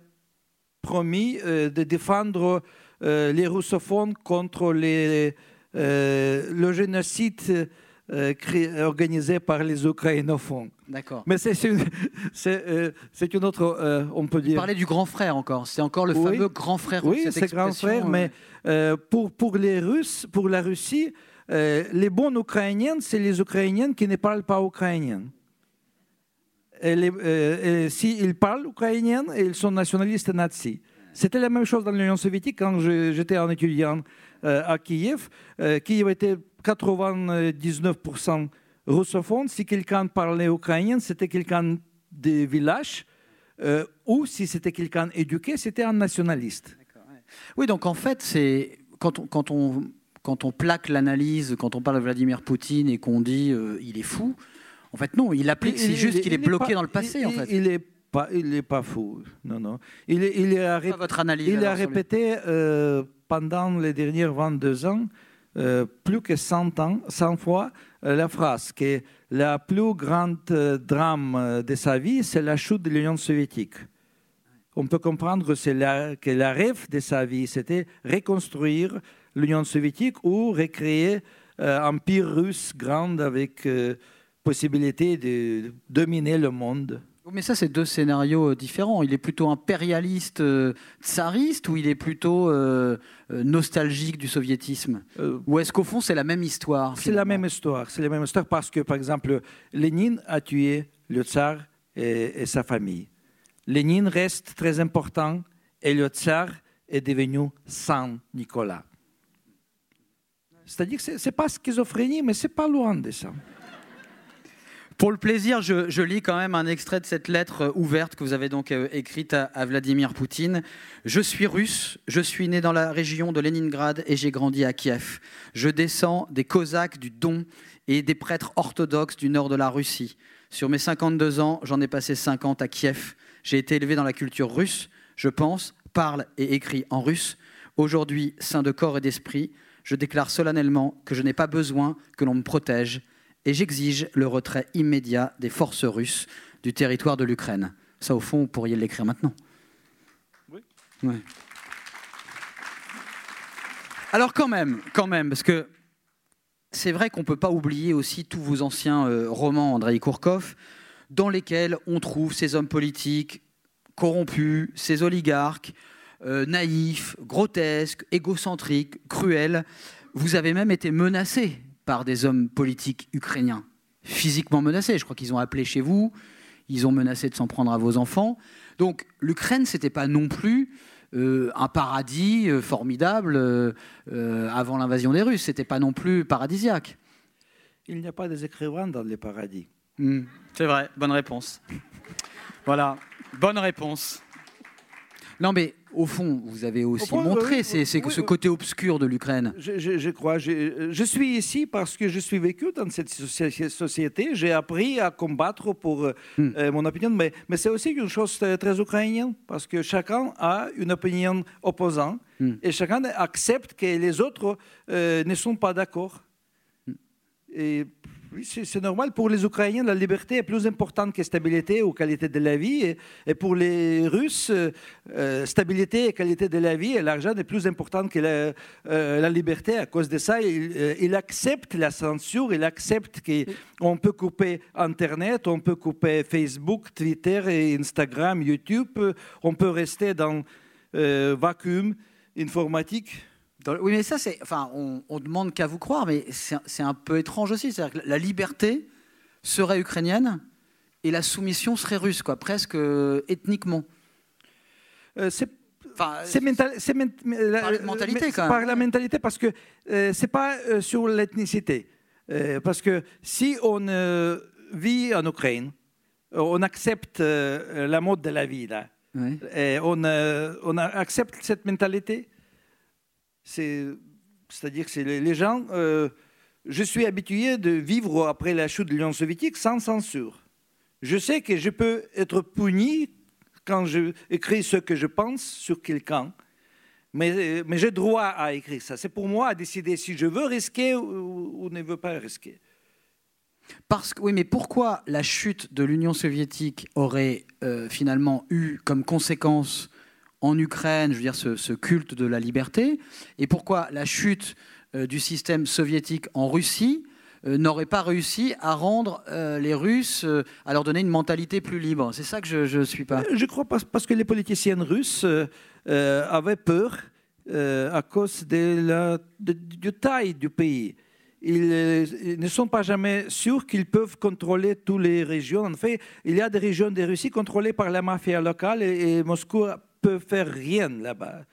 promis euh, de défendre euh, les russophones contre les, euh, le génocide euh, organisé par les ukrainophones. D'accord. Mais c'est une, euh, une autre, euh, on peut Vous dire. parlez du grand frère encore. C'est encore le Oui. fameux grand frère. Oui, cette c'est grand frère, mais pour, pour les Russes, pour la Russie, les bons Ukrainiens, c'est les Ukrainiens qui ne parlent pas ukrainien. S'ils parlent ukrainien, ils sont nationalistes nazis. C'était la même chose dans l'Union soviétique quand j'étais un étudiant à Kiev. Euh, Kiev était 99% russophone. Si quelqu'un parlait ukrainien, c'était quelqu'un des villages. euh, ou si c'était quelqu'un éduqué, c'était un nationaliste. Oui, donc en fait, c'est quand on, quand on, quand on plaque l'analyse, quand on parle de Vladimir Poutine et qu'on dit euh, il est fou, en fait, non, il applique, c'est Il- juste il- qu'il est il bloqué pas- dans le passé, il, en fait. Il n'est pas, il est pas fou. Non, non. Il, est- il a, ré- pas votre analyse. il a alors, répété euh, pendant les derniers 22 ans euh, plus que 100, ans, 100 fois euh, la phrase que la plus grande euh, drame de sa vie, c'est la chute de l'Union soviétique. On peut comprendre que, la, que rêve de sa vie, c'était reconstruire l'Union soviétique ou recréer un empire russe grand avec possibilité de dominer le monde. Mais ça, c'est deux scénarios euh, différents. Il est plutôt impérialiste, euh, tsariste, ou il est plutôt euh, nostalgique du soviétisme Euh, Ou est-ce qu'au fond, c'est la même histoire C'est la même histoire. C'est la même histoire parce que, par exemple, Lénine a tué le tsar et, et sa famille. Lénine reste très important et le tsar est devenu Saint Nicolas. C'est-à-dire que ce n'est pas schizophrénie, mais c'est pas loin de ça. Pour le plaisir, je, lis quand même un extrait de cette lettre euh, ouverte que vous avez donc euh, écrite à, à Vladimir Poutine. Je suis russe, je suis né dans la région de Leningrad et j'ai grandi à Kiev. Je descends des Cosaques du Don et des prêtres orthodoxes du nord de la Russie. Sur mes 52 ans, j'en ai passé 50 à Kiev. J'ai été élevé dans la culture russe. Je pense, parle et écris en russe. Aujourd'hui, saint de corps et d'esprit, je déclare solennellement que je n'ai pas besoin que l'on me protège et j'exige le retrait immédiat des forces russes du territoire de l'Ukraine. Ça, au fond, vous pourriez l'écrire maintenant. Oui. Ouais. Alors quand même, quand même, parce que c'est vrai qu'on ne peut pas oublier aussi tous vos anciens euh, romans, Andrei Kourkov, dans lesquels on trouve ces hommes politiques corrompus, ces oligarques, euh, naïfs, grotesques, égocentriques, cruels. Vous avez même été menacé par des hommes politiques ukrainiens, physiquement menacés. Je crois qu'ils ont appelé chez vous, ils ont menacé de s'en prendre à vos enfants. Donc l'Ukraine, c'était pas non plus euh, un paradis euh, formidable euh, euh, avant l'invasion des Russes. C'était pas non plus paradisiaque. Il n'y a pas des écrivains dans les paradis. Hmm, c'est vrai, bonne réponse. voilà, bonne réponse. Non, mais au fond, vous avez aussi fond, montré oui, ce côté obscur de l'Ukraine. Je, je- je crois. Je, je suis ici parce que je suis vécu dans cette soci- société. J'ai appris à combattre pour euh, Hmm. euh, mon opinion, mais, mais c'est aussi une chose très, ukrainienne parce que chacun a une opinion opposante Hmm. et chacun accepte que les autres euh, ne sont pas d'accord. Et oui, c'est normal. Pour les Ukrainiens, la liberté est plus importante que stabilité ou qualité de la vie. Et, pour les Russes, euh, euh, stabilité et qualité de la vie et l'argent est plus important que la, euh, liberté. À cause de ça, il, euh, il accepte la censure, il accepte qu'on peut couper Internet, on peut couper Facebook, Twitter, Instagram, YouTube. On peut rester dans euh, vacuum informatique. Dans- oui, mais ça, c'est. Enfin, on, on demande qu'à vous croire, mais c'est, un peu étrange aussi. C'est-à-dire que la liberté serait ukrainienne et la soumission serait russe, quoi, presque euh, ethniquement. Euh, c'est Enfin, C'est mental- c'est men- la- mentalité, quand même. Par la mentalité, parce que euh, c'est pas euh, sur l'ethnicité. Euh, parce que si on vit en Ukraine, on accepte la mode de la vie là. Ouais. Et on, on accepte cette mentalité. C'est-à-dire que les, les gens. je suis habitué de vivre après la chute de l'Union soviétique sans censure. Je sais que je peux être puni quand je écris ce que je pense sur quelqu'un. Mais, mais j'ai droit à écrire ça. C'est pour moi à décider si je veux risquer ou, ne veux pas risquer. Parce que, oui, mais pourquoi la chute de l'Union soviétique aurait euh, finalement eu comme conséquence en Ukraine, je veux dire, ce, culte de la liberté, et pourquoi la chute euh, du système soviétique en Russie euh, n'aurait pas réussi à rendre les Russes, à leur donner une mentalité plus libre C'est ça que je ne suis pas. Je crois parce, que les politiciens russes avaient peur à cause de la de, taille du pays. Ils, ne sont pas jamais sûrs qu'ils peuvent contrôler toutes les régions. En fait, il y a des régions de Russie contrôlées par la mafia locale et, Moscou peut faire rien là-bas.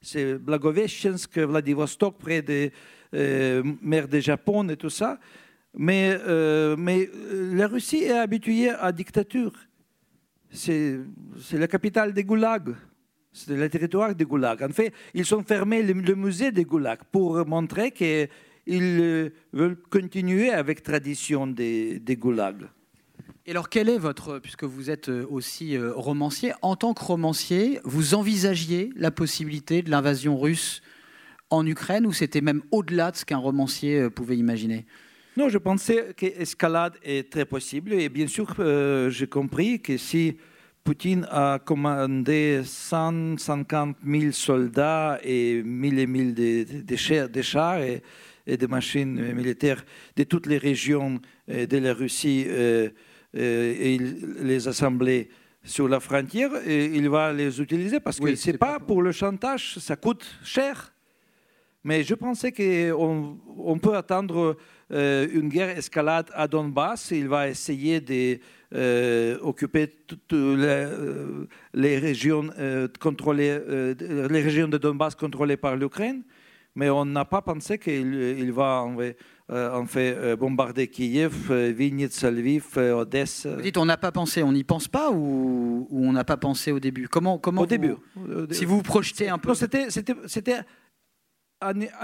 C'est Blagoveshchensk, Vladivostok, près des euh, mers du Japon et tout ça. Mais, euh, mais la Russie est habituée à la dictature. C'est la capitale des goulags. C'est le territoire des goulags. En fait, ils ont fermé le, musée des goulags pour montrer qu'ils euh, veulent continuer avec la tradition des, des goulags. Et alors, quel est votre, puisque vous êtes euh, aussi euh, romancier, en tant que romancier, vous envisagiez la possibilité de l'invasion russe en Ukraine ou c'était même au-delà de ce qu'un romancier euh, pouvait imaginer? Non, je pensais que l'escalade est très possible et bien sûr, j'ai compris que si Poutine a commandé 150 000 soldats et 1000 et 1000 de, chars et, et, de machines militaires de toutes les régions de la Russie et les assembler sur la frontière et il va les utiliser parce que c'est pas pour le chantage, ça coûte cher. Mais je pensais qu'on on peut attendre euh, une guerre escalade à Donbass. Il va essayer d'occuper euh, toutes les, les régions contrôlées, les régions de Donbass contrôlées par l'Ukraine. Mais on n'a pas pensé qu'il va euh, on fait euh, bombarder Kiev, euh, Vinnytsia, Lviv, Odessa. Vous dites on n'a pas pensé, on n'y pense pas ou, on n'a pas pensé au début? Comment, comment Au début. Si vous vous projetez un peu. C'était, c'était,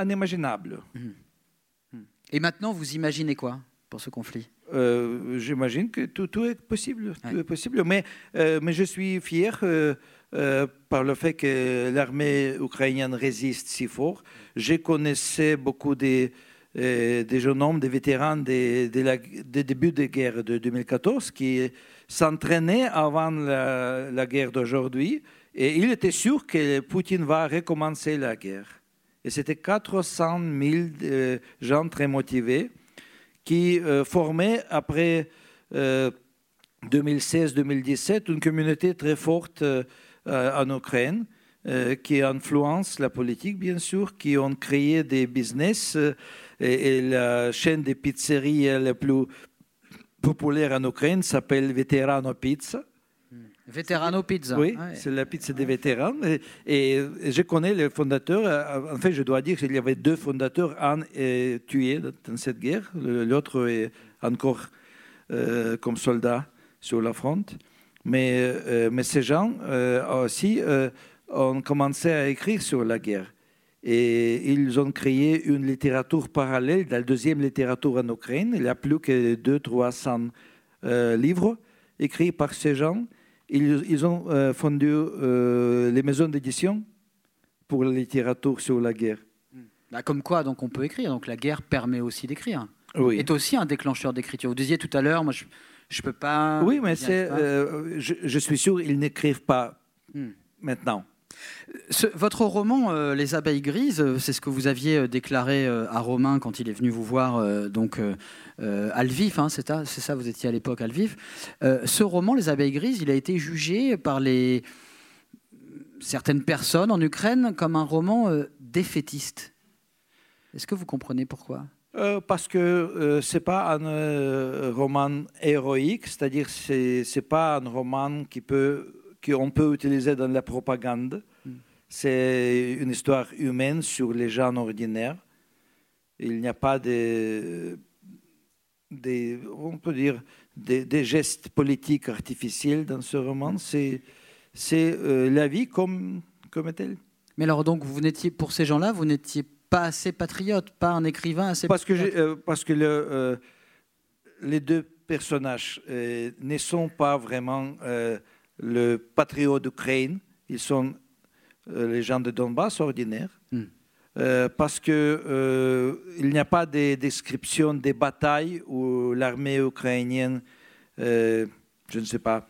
inimaginable. Hum. Hum. Et maintenant, vous imaginez quoi pour ce conflit? J'imagine que tout, tout, est possible, tout est possible. Mais, mais je suis fier par le fait que l'armée ukrainienne résiste si fort. Je connaissais beaucoup des euh, des jeunes hommes, des vétérans des débuts de guerre de 2014 qui s'entraînaient avant la, guerre d'aujourd'hui et il était sûr que Poutine va recommencer la guerre. Et c'était 400 000 euh, gens très motivés qui euh, formaient après 2016-2017 une communauté très forte en Ukraine. qui influence la politique, bien sûr, qui ont créé des business et, la chaîne des pizzeries la plus populaire en Ukraine s'appelle Veterano Pizza. Hmm. Veterano Pizza. Oui, c'est la pizza des vétérans. Et, je connais le fondateur. En fait, je dois dire qu'il y avait deux fondateurs. Un est tué dans cette guerre. L'autre est encore euh, comme soldat sur la fronte. Mais, euh, mais ces gens euh, aussi ont commencé à écrire sur la guerre. Et ils ont créé une littérature parallèle, la deuxième littérature en Ukraine. Il y a plus que 200-300 euh, livres écrits par ces gens. Ils, ont euh, fondé euh, les maisons d'édition pour la littérature sur la guerre. Bah, comme quoi, donc on peut écrire. Donc la guerre permet aussi d'écrire. Oui. Est aussi un déclencheur d'écriture. Vous disiez tout à l'heure, moi je ne peux pas. Oui, mais c'est, je, suis sûr qu'ils n'écrivent pas hmm. maintenant votre roman euh, Les abeilles grises, euh, c'est ce que vous aviez euh, déclaré à Romain quand il est venu vous voir donc à Lviv, hein, c'est ça, vous étiez à l'époque à Lviv. ce roman, Les abeilles grises, il a été jugé par certaines personnes en Ukraine comme un roman défaitiste. Est-ce que vous comprenez pourquoi? Parce que ce c'est pas un roman héroïque, c'est-à-dire c'est c'est pas un roman qui peut qu'on peut utiliser dans la propagande. C'est une histoire humaine sur les gens ordinaires. Il n'y a pas de, on peut dire, des, gestes politiques artificiels dans ce roman. C'est, c'est euh, la vie comme, comme telle. Mais alors donc, vous n'étiez pour ces gens-là, vous n'étiez pas assez patriote, pas un écrivain assez parce que, patriote? euh, parce que le, euh, les deux personnages ne sont pas vraiment le patriote d'Ukraine, ils sont euh, les gens de Donbass ordinaires. Hmm. Euh, parce que euh, n'y a pas de description des batailles où l'armée ukrainienne, euh, je ne sais pas,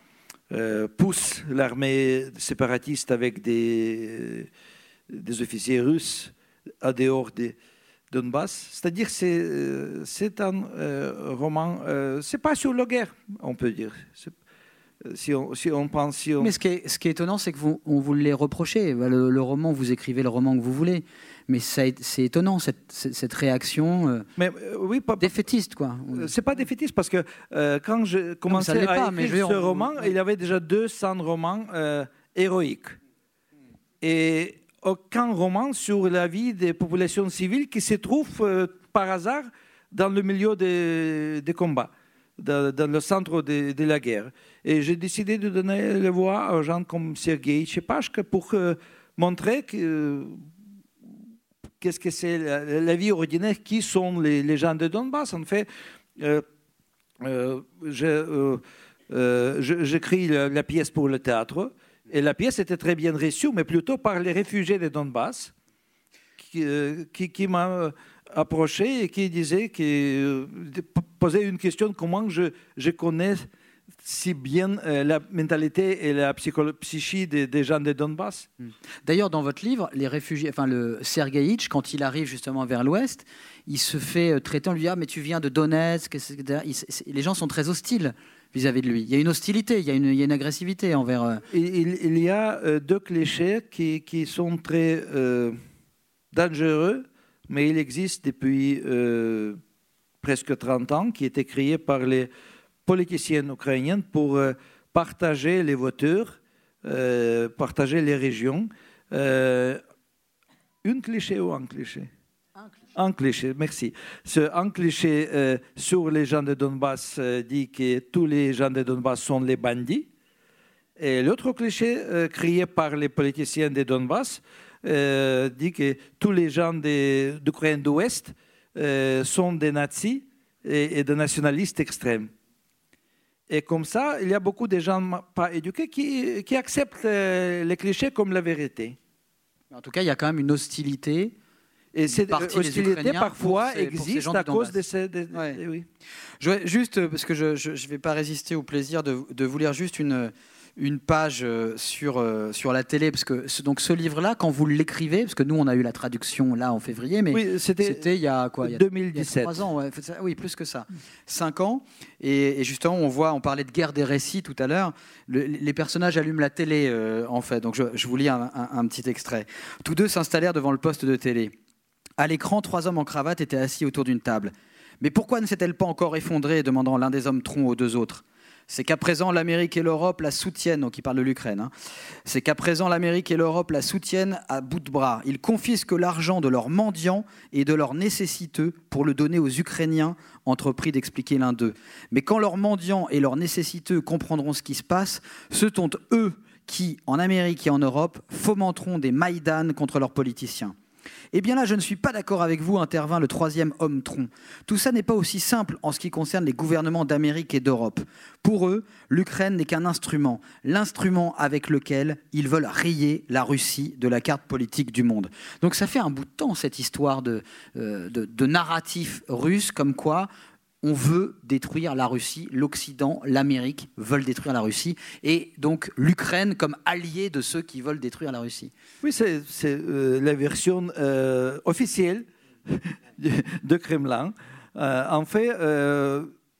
pousse l'armée séparatiste avec des, des officiers russes à dehors de Donbass. C'est-à-dire c'est c'est un euh, roman, euh, c'est pas sur la guerre, on peut dire. C'est- Si on, si on pense, si on- Mais ce qui est, ce qui est étonnant, c'est que vous, on vous l'est reproché. Le, le roman, vous écrivez le roman que vous voulez, mais c'est étonnant cette, réaction euh, mais euh, oui, pas, défaitiste, quoi. Euh, C'est pas défaitiste parce que euh, quand je commençais à pas, écrire ce on- roman, il y avait déjà 200 romans héroïques. Et aucun roman sur la vie des populations civiles qui se trouvent par hasard dans le milieu des, des combats, dans, dans le centre de, de la guerre. Et j'ai décidé de donner la voix à gens comme Sergei Chepashka pour euh, montrer que, qu'est-ce que c'est la, vie ordinaire, qui sont les, gens de Donbass. En fait, euh, euh, j'écris la, pièce pour le théâtre, et la pièce était très bien reçue, mais plutôt par les réfugiés de Donbass, qui, qui, approché et qui disait, qui posait une question comment je, je connais si bien euh, la mentalité et la psycholo- psyché des, des gens de Donbass. D'ailleurs, dans votre livre, les réfugiés, enfin le Sergueïtch, quand il arrive justement vers l'Ouest, il se fait euh, traiter, on lui dit ah mais tu viens de Donetsk, les gens sont très hostiles vis-à-vis de lui. Il y a une hostilité, il y a une, il y a une agressivité envers. euh, Il, y a euh, deux clichés qui, qui sont très dangereux, mais il existe depuis presque 30 ans, qui étaient créés par les politiciens ukrainiens pour euh, partager les voitures, euh, partager les régions. Euh, une cliché ou un cliché? Un cliché, merci. Ce, un cliché euh, sur les gens de Donbass euh, dit que tous les gens de Donbass sont les bandits. Et l'autre cliché euh, créé par les politiciens de Donbass dit que tous les gens d'Ukraine d'Ouest sont des nazis et, et des nationalistes extrêmes. Et comme ça, il y a beaucoup de gens pas éduqués qui, qui acceptent euh, les clichés comme la vérité. En tout cas, il y a quand même une hostilité. Et cette des hostilité parfois ces- existe à cause de ces... de- Ouais. de- oui. Je vais juste, euh, parce que je ne vais pas résister au plaisir de, de vous lire juste une, une page euh, sur, euh, sur la télé, parce que ce, donc ce livre-là, quand vous l'écrivez, parce que nous on a eu la traduction là en février, mais Oui, c'était il y a quoi il y a- Il y a 2017. trois ans, ouais, oui, plus que ça. Cinq ans. Et, et justement, on voit, on parlait de guerre des récits tout à l'heure. Le- les personnages allument la télé, euh, en fait. Donc, je, je vous lis un, un- un petit extrait. Tous deux s'installèrent devant le poste de télé. À l'écran, trois hommes en cravate étaient assis autour d'une table. Mais pourquoi ne s'est-elle pas encore effondrée? demandant l'un des hommes troncs aux deux autres. C'est qu'à présent, l'Amérique et l'Europe la soutiennent, donc il parle de l'Ukraine. hein. C'est qu'à présent, l'Amérique et l'Europe la soutiennent à bout de bras. Ils confisquent l'argent de leurs mendiants et de leurs nécessiteux pour le donner aux Ukrainiens, entrepris d'expliquer l'un d'eux. Mais quand leurs mendiants et leurs nécessiteux comprendront ce qui se passe, ce sont eux qui, en Amérique et en Europe, fomenteront des Maïdan contre leurs politiciens. Eh bien là, je ne suis pas d'accord avec vous, intervint le troisième homme tronc. Tout ça n'est pas aussi simple en ce qui concerne les gouvernements d'Amérique et d'Europe. Pour eux, l'Ukraine n'est qu'un instrument, l'instrument avec lequel ils veulent rayer la Russie de la carte politique du monde. Donc ça fait un bout de temps, cette histoire de, euh, de, narratif russe, comme quoi on veut détruire la Russie, l'Occident, l'Amérique veulent détruire la Russie, et donc l'Ukraine comme allié de ceux qui veulent détruire la Russie. Oui, c'est euh, la version euh, officielle de, Kremlin. Euh, en fait,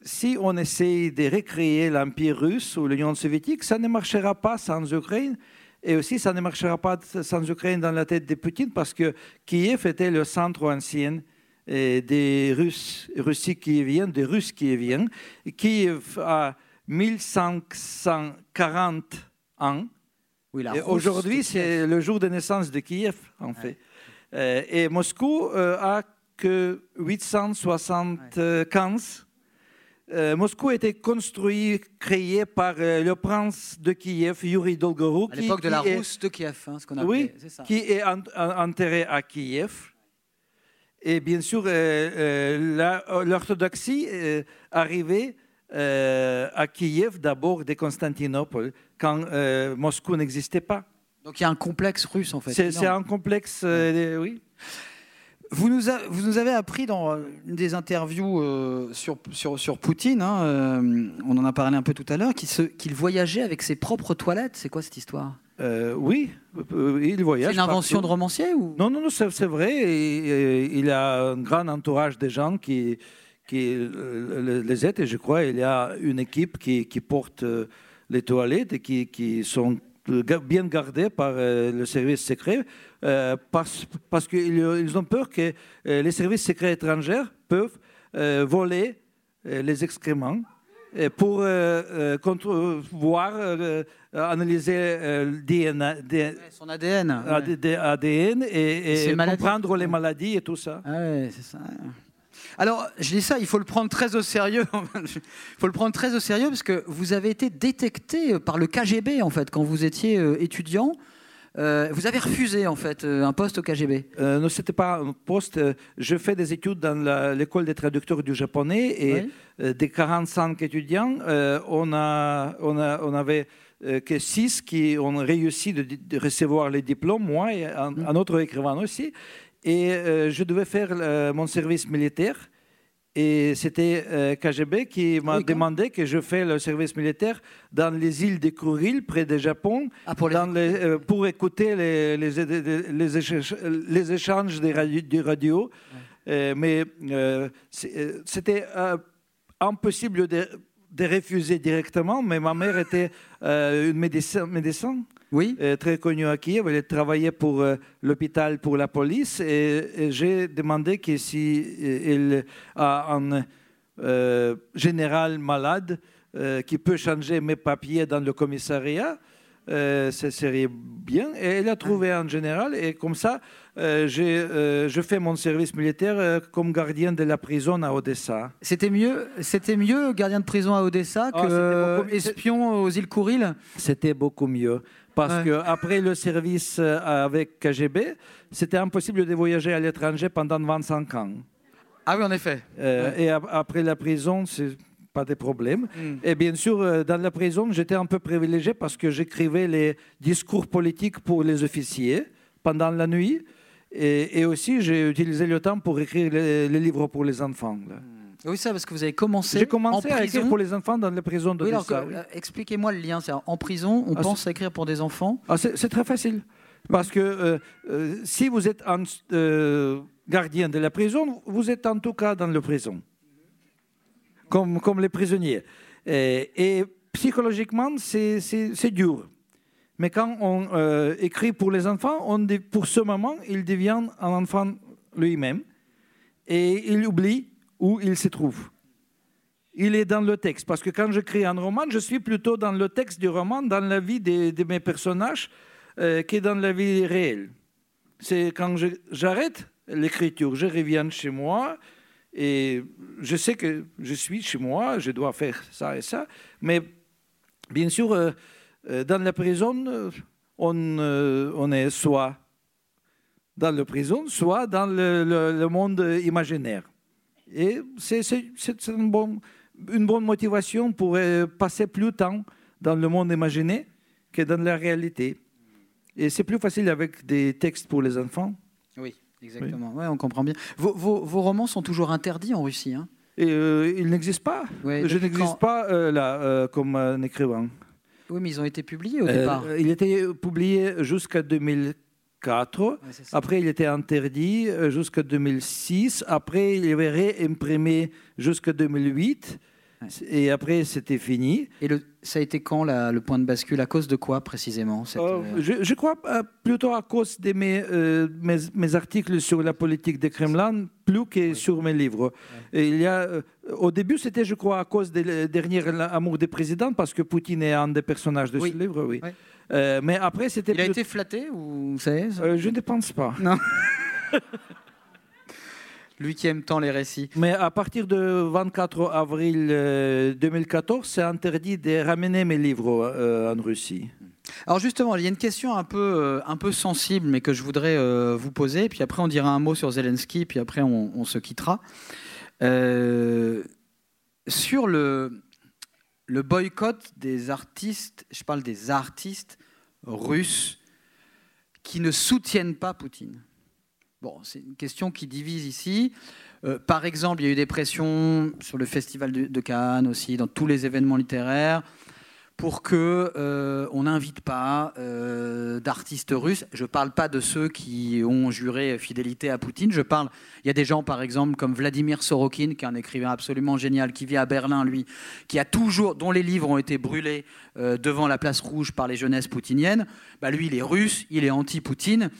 si on essaye de recréer l'Empire russe ou l'Union soviétique, ça ne marchera pas sans Ukraine. Et aussi, ça ne marchera pas sans Ukraine dans la tête de Poutine parce que Kiev était le centre ancien des Russes, Russie qui viennent, des Russes qui viennent. Kiev a 1540 ans. Oui, Aujourd'hui, c'est le jour de naissance de Kiev, en fait. Euh, et Moscou euh, a que 875. euh, Moscou a été construit, créé par euh, le prince de Kiev, Yuri Dolgoruk. À l'époque de la Rousse de Kiev, hein, ce qu'on appelait. Oui, c'est ça. qui est en- en- enterré à Kiev. Et bien sûr, euh, euh, la- l'orthodoxie est arrivée euh, à Kiev d'abord de Constantinople, quand euh, Moscou n'existait pas. Donc il y a un complexe russe en fait. C'est un complexe, euh, oui. Vous nous, a- vous nous avez appris dans euh, une des interviews euh, sur, sur, sur Poutine, hein, euh, on en a parlé un peu tout à l'heure, qu'il voyageait avec ses propres toilettes. C'est quoi cette histoire? Euh, oui, euh, il voyage. C'est une invention de romancier ou? Non, non, non, c'est vrai. Et, et, il a un grand entourage de gens qui, qui euh, le- les aident. Et je crois il y a une équipe qui, qui porte les toilettes et qui, qui sont bien gardées par le service secret euh, parce, parce qu'ils ils ont peur que les services secrets étrangers peuvent euh, voler les excréments pour euh, euh, contre- voir, euh, analyser euh, DNA, son ADN ouais. ADN et, et Ces maladies. comprendre les maladies et tout ça. Ah ouais, c'est ça. Alors, je dis ça, il faut le prendre très au sérieux. Il faut le prendre très au sérieux parce que vous avez été détecté par le KGB en fait quand vous étiez euh, étudiant. Euh, vous avez refusé en fait euh, un poste au KGB. Euh, non, c'était pas un poste. Je fais des études dans l'école des traducteurs du japonais et Oui. des 45 étudiants, euh, on, a, on, a, on avait que 6 qui ont réussi de, de recevoir les diplômes, moi et un, Mm. un autre écrivain aussi. Et je devais faire mon service militaire. Et c'était euh, KGB qui m'a Oui, demandé que je fasse le service militaire dans les îles de Kuril, près du Japon, Ah, pour les- dans les- euh, pour écouter les, échanges, échanges des radio, du radio. Euh, mais c'était impossible de, de refuser directement, mais ma mère était une médecin, médecin Oui. euh, très connue à Kiev. Elle travaillait pour euh, l'hôpital, pour la police, et, et j'ai demandé que si euh, elle a un euh, général malade euh, qui peut changer mes papiers dans le commissariat, euh, ce serait bien. Et elle a trouvé un général, et comme ça, je fais mon service militaire comme gardien de la prison à Odessa. C'était mieux, c'était mieux gardien de prison à Odessa Ah, que espion aux îles Kouril? C'était beaucoup mieux. Parce Ouais. que après le service euh, avec KGB, c'était impossible de voyager à l'étranger pendant 25 ans. Ah oui, en effet. Euh, Et ap- après la prison, c'est pas de problème. Mm. Et bien sûr, euh, dans la prison, j'étais un peu privilégié parce que j'écrivais les discours politiques pour les officiers pendant la nuit. Et, et aussi, j'ai utilisé le temps pour écrire les, les livres pour les enfants. là. Oui, ça, parce que vous avez commencé. J'ai commencé en à prison. écrire pour les enfants dans la prison de Oui, alors, Odessa, que- oui. euh, expliquez-moi le lien. En prison, on Ah, pense à écrire pour des enfants? Ah, c'est très facile. Parce que euh, euh, si vous êtes euh, gardien de la prison, vous êtes en tout cas dans la prison, comme, comme les prisonniers. Et, et psychologiquement, c'est- dur. Mais quand on écrit pour les enfants, on pour ce moment, il devient un enfant lui-même et il oublie où il se trouve. Il est dans le texte. Parce que quand j'écris un roman, je suis plutôt dans le texte du roman, dans la vie de, mes personnages, euh, que dans la vie réelle. C'est quand je- j'arrête l'écriture, je reviens chez moi et je sais que je suis chez moi, je dois faire ça et ça. Mais bien sûr, euh, euh, dans la prison, on, est soit dans la prison, soit dans le monde imaginaire. Et c'est une, bonne, une bonne motivation pour euh, passer plus de temps dans le monde imaginé que dans la réalité. Et c'est plus facile avec des textes pour les enfants. Oui, exactement. Ouais, on comprend bien. Vos, vos- vos romans sont toujours interdits en Russie. Hein? Et euh, ils n'existent pas. Ouais, Je n'existe quand? pas euh, là euh, comme un écrivain. Oui, mais ils ont été publiés au départ. il était publié jusqu'à 2004. Ouais, c'est ça. Après, il était interdit euh, jusqu'à 2006. Après, il avait réimprimé jusqu'à 2008. Ouais. Et après, c'était fini. Et le, ça a été quand la- le point de bascule? À cause de quoi précisément cette, Euh, je, je crois euh, plutôt à cause de mes, euh, mes, mes articles sur la politique du Kremlin, plus que sur mes livres. Et il y a, au début, c'était, je crois, à cause des derniers amours des présidents, parce que Poutine est un des personnages de Oui. ce livre, oui. Euh, mais après, c'était Il a été flatté ou vous savez Euh, je ne pense pas. lui qui aime tant les récits. Mais à partir de 24 avril 2014, c'est interdit de ramener mes livres en Russie. Alors justement, il y a une question un peu, un peu sensible, mais que je voudrais vous poser. Puis après, on dira un mot sur Zelensky, puis après, on, on se quittera. sur le, le boycott des artistes, je parle des artistes russes qui ne soutiennent pas Poutine. Bon, c'est une question qui divise ici. Euh, par exemple, il y a eu des pressions sur le Festival de Cannes aussi, dans tous les événements littéraires pour que euh, on n'invite pas euh, d'artistes russes. Je ne parle pas de ceux qui ont juré fidélité à Poutine. Je parle. Il y a des gens, par exemple, comme Vladimir Sorokin, qui est un écrivain absolument génial, qui vit à Berlin, lui, qui a toujours, dont les livres ont été brûlés euh, devant la place rouge par les jeunesses poutiniennes. Bah, lui, il est russe, il est anti-Poutine.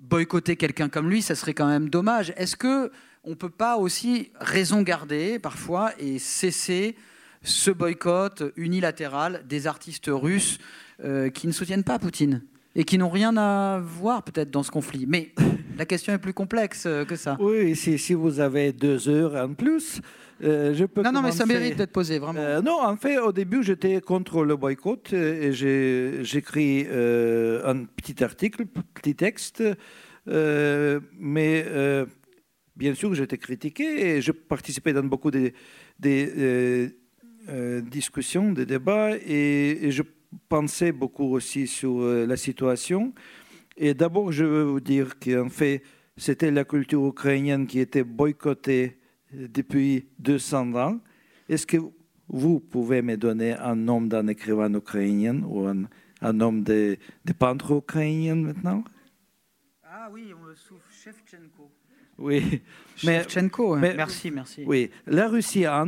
Boycotter quelqu'un comme lui, ça serait quand même dommage. Est-ce que on peut pas aussi raison garder parfois et cesser ce boycott unilatéral des artistes russes euh, qui ne soutiennent pas Poutine et qui n'ont rien à voir peut-être dans ce conflit. Mais la question est plus complexe euh, que ça. Oui, si, si vous avez deux heures en plus, euh, je peux. Non, non, mais ça mérite d'être posé, vraiment. non, en fait, au début, j'étais contre le boycott et j'ai écrit un petit article, petit texte, mais bien sûr, j'étais critiqué et je participais dans beaucoup de, euh, discussions, des débats, et, je pensais beaucoup aussi sur euh, la situation. Et d'abord, je veux vous dire qu'en fait, c'était la culture ukrainienne qui était boycottée depuis 200 ans. Est-ce que vous pouvez me donner un nom d'un écrivain ukrainien ou un, un nom de, de peintre ukrainien maintenant? Ah oui, on le souffle, Shevchenko. Oui. Mais, mais, merci, merci. Oui, la Russie a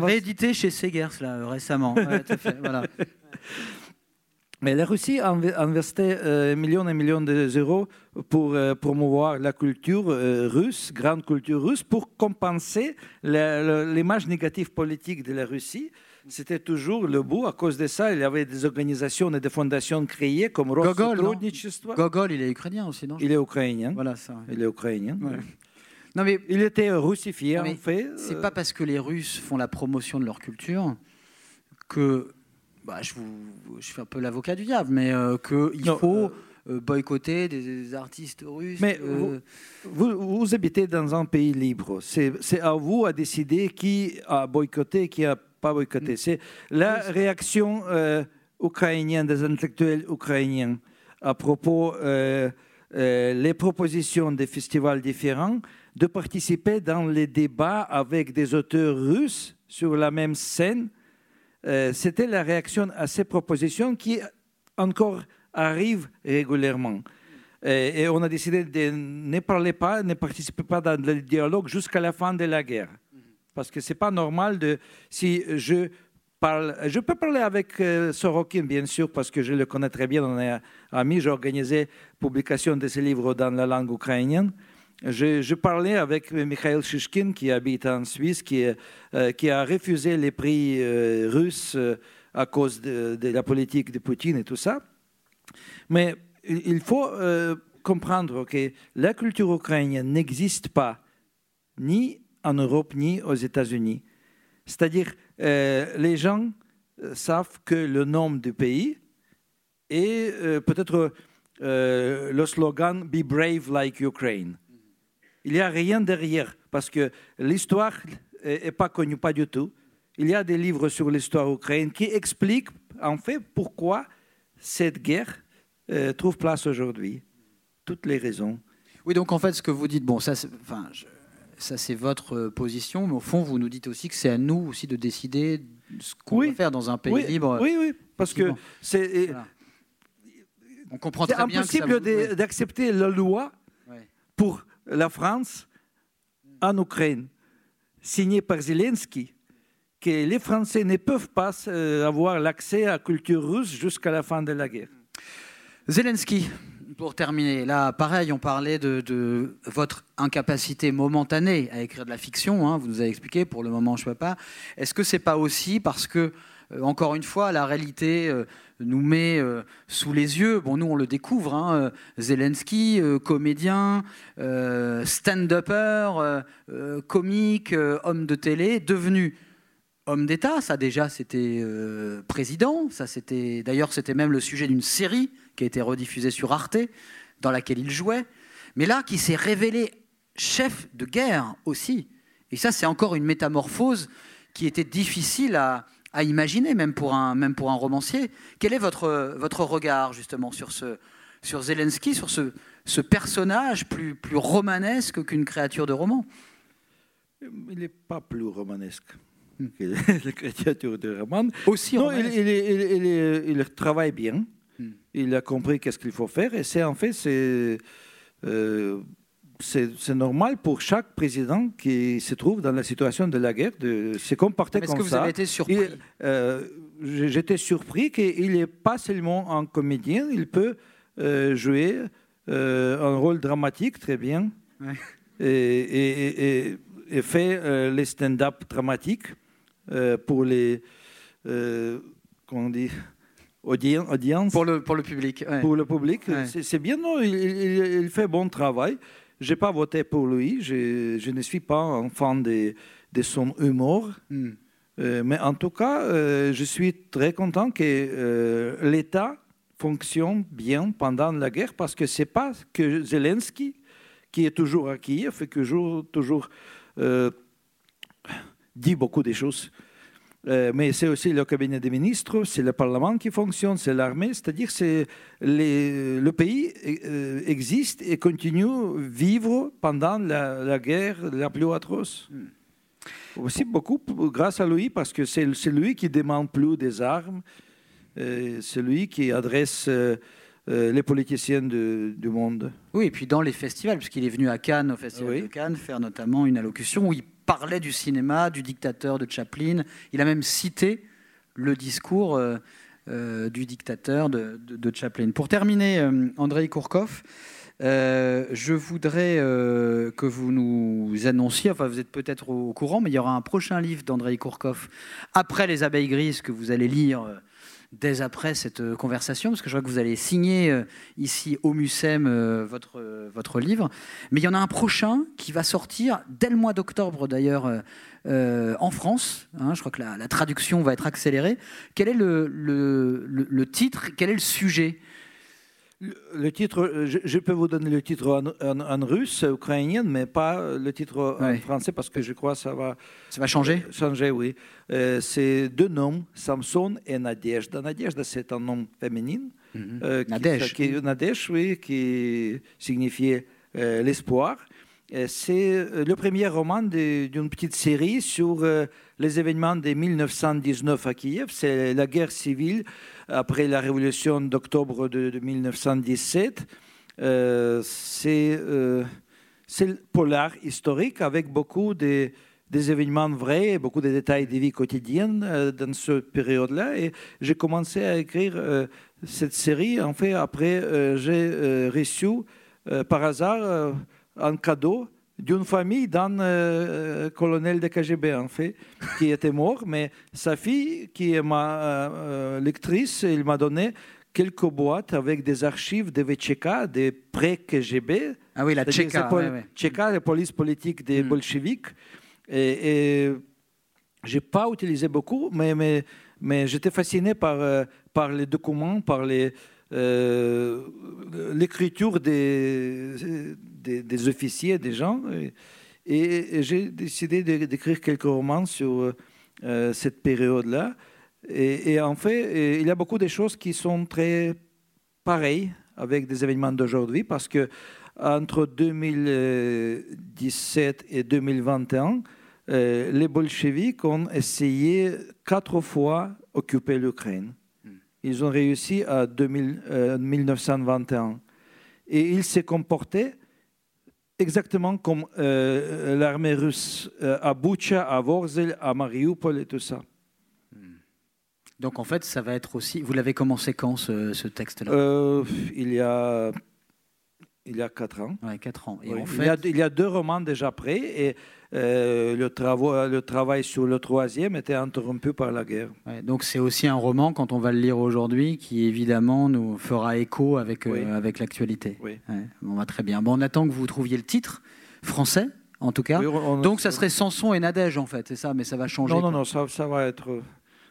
réédité chez Segers là, récemment. voilà. Mais la Russie a investi euh, millions et millions d'euros pour euh, promouvoir la culture euh, russe, grande culture russe, pour compenser l'image négative politique de la Russie. C'était toujours le bout. À cause de ça, il y avait des organisations et des fondations créées comme Gogol. Gogol, il est ukrainien aussi, non? Il est ukrainien. Voilà ça. Il est ukrainien. Non, mais il était russifié, en fait. C'est pas parce que les Russes font la promotion de leur culture que. Bah, je, vous, je fais un peu l'avocat du diable, mais euh, qu'il faut. Euh, euh, boycotter des artistes russes. Mais vous, vous, habitez dans un pays libre. C'est à vous à décider qui a boycotté, qui a pas boycotté. Mm. C'est la réaction ukrainienne des intellectuels ukrainiens à propos les propositions des festivals différents de participer dans les débats avec des auteurs russes sur la même scène. Euh, c'était la réaction à ces propositions qui encore arrivent régulièrement. Et, on a décidé de ne parler pas, ne participer pas dans le dialogue jusqu'à la fin de la guerre. Parce que ce n'est pas normal de, si je parle, je peux parler avec euh, Sorokin, bien sûr, parce que je le connais très bien, on est amis, j'ai organisé publication de ses livres dans la langue ukrainienne. Je, parlais avec Mikhail Shishkin, qui habite en Suisse, qui, euh, a refusé les prix euh, russes euh, à cause de, la politique de Poutine et tout ça. Mais il faut comprendre que la culture ukrainienne n'existe pas ni en Europe ni aux États-Unis. C'est-à-dire, les gens savent que le nom du pays est peut-être le slogan Be brave like Ukraine il n'y a rien derrière, parce que l'histoire n'est pas connue, pas du tout. Il y a des livres sur l'histoire ukrainienne qui expliquent en fait pourquoi cette guerre euh, trouve place aujourd'hui. Toutes les raisons. Oui, donc en fait, ce que vous dites, bon, ça, enfin, ça c'est votre euh, position, mais au fond, vous nous dites aussi que c'est à nous aussi de décider ce qu'on va faire dans un pays libre. Oui, oui, parce que c'est. On comprend très bien. C'est impossible d'accepter la loi pour la France en Ukraine, signé par Zelensky, que les Français ne peuvent pas euh, avoir l'accès à la culture russe jusqu'à la fin de la guerre. Zelensky, pour terminer, là, pareil, on parlait de, votre incapacité momentanée à écrire de la fiction. Hein, vous nous avez expliqué, pour le moment, je ne peux pas. Est-ce que c'est pas aussi parce que encore une fois, la réalité nous met sous les yeux. Bon, nous, on le découvre. Hein, Zelensky, comédien, stand-upper, comique, homme de télé, devenu homme d'État. Ça, déjà, c'était président. Ça, c'était d'ailleurs, c'était même le sujet d'une série qui a été rediffusée sur Arte, dans laquelle il jouait. Mais là, qui s'est révélé chef de guerre aussi. Et ça, c'est encore une métamorphose qui était difficile à, imaginer, même pour, un, même pour un romancier. Quel est votre, votre regard, justement, sur, ce, sur Zelensky, sur ce, ce personnage plus, plus romanesque qu'une créature de roman? Il n'est pas plus romanesque hmm. que la créature de roman. Aussi non, il, il, il, travaille bien. Hmm. Il a compris qu'est-ce qu'il faut faire. Et c'est en fait, c'est... Euh, c'est normal pour chaque président qui se trouve dans la situation de la guerre de se comporter comme ça. Est-ce que vous avez été surpris euh, J'étais surpris qu'il n'est pas seulement un comédien, il peut euh, jouer euh, un rôle dramatique très bien et, et, et, fait les stand-up dramatiques pour les comment on dit audience. Pour le, pour le public. Pour le public, c'est bien, non, il, il, fait bon travail. Je n'ai pas voté pour lui. Je, je, ne suis pas un fan de, de son humour. Hmm. Euh, mais en tout cas, euh, je suis très content que euh, l'État fonctionne bien pendant la guerre parce que ce n'est pas que Zelensky qui est toujours à Kiev et qui toujours, toujours dit beaucoup de choses euh, mais c'est aussi le cabinet des ministres, c'est le Parlement qui fonctionne, c'est l'armée, c'est-à-dire que le pays euh, existe et continue à vivre pendant la, guerre la plus atroce. Hmm. Aussi beaucoup grâce à lui, parce que c'est lui qui demande plus des armes, euh, c'est lui qui adresse les politiciens du monde. Oui, et puis dans les festivals, puisqu'il est venu à Cannes, au Festival de Cannes, faire notamment une allocution où il parlait du cinéma, du dictateur de Chaplin. Il a même cité le discours euh, euh, du dictateur de, Chaplin. Pour terminer, euh, Andrei Kourkov, je voudrais que vous nous annonciez, enfin vous êtes peut-être au courant, mais il y aura un prochain livre d'Andrei Kourkov après Les abeilles grises que vous allez lire dès après cette euh, conversation, parce que je vois que vous allez signer euh, ici au MUSEM euh, votre, votre livre. Mais il y en a un prochain qui va sortir dès le mois d'octobre d'ailleurs en France. Hein. je crois que la, traduction va être accélérée. Quel est le, le, le titre? Quel est le sujet? Le titre, euh, je, peux vous donner le titre en, en, en russe, ukrainien, mais pas le titre en français parce que je crois que ça va. Ça va changer? Euh, changer, oui. Euh, c'est deux noms, Samson et Nadejda. Nadejda, c'est un nom féminin. Mm -hmm. Qui, oui, qui signifiait l'espoir. C'est le premier roman d'une petite série sur les événements de 1919 à Kiev. C'est la guerre civile après la révolution d'octobre de, 1917. Euh, c'est euh, le polar historique avec beaucoup de, des événements vrais, beaucoup de détails de vie quotidienne euh, dans cette période-là. Et j'ai commencé à écrire euh, cette série. En fait, après, j'ai reçu par hasard un cadeau d'une famille d'un euh, colonel de KGB, en fait, qui était mort. Mais sa fille, qui est ma euh, lectrice, il m'a donné quelques boîtes avec des archives de VCK, des pré-KGB. Ah oui, la Tchéka. Tchéka, la police politique des mm. bolcheviks. Et, et je n'ai pas utilisé beaucoup, mais, mais, mais j'étais fasciné par, euh, par les documents, par les, l'écriture des, des, officiers, des gens. Et, j'ai décidé d'écrire quelques romans sur euh, cette période-là. Et, en fait, il y a beaucoup de choses qui sont très pareilles avec des événements d'aujourd'hui parce que entre 2017 et 2021, euh, les bolcheviks ont essayé quatre fois occuper l'Ukraine. Ils ont réussi à 1921. Euh, et ils se comportaient exactement comme euh, l'armée russe euh, à Boucha, à Vorzel, à Mariupol et tout ça. Hmm. Donc en fait, ça va être aussi. Vous l'avez commencé quand ce, texte-là? Euh, Il y a Il y a quatre ans. Ouais, quatre ans. Et Oui. en il, fait, y a, il y a deux romans déjà prêts et euh, le, travail sur le troisième était interrompu par la guerre. ouais, donc c'est aussi un roman, quand on va le lire aujourd'hui, qui évidemment nous fera écho avec, euh, avec l'actualité. Oui. Ouais, bon, bah, très bien. Bon, on attend que vous trouviez le titre, français en tout cas. Oui, on- Donc ça serait Samson et Nadège en fait, c'est ça, mais ça va changer. Non, non, non, ça, ça va être euh,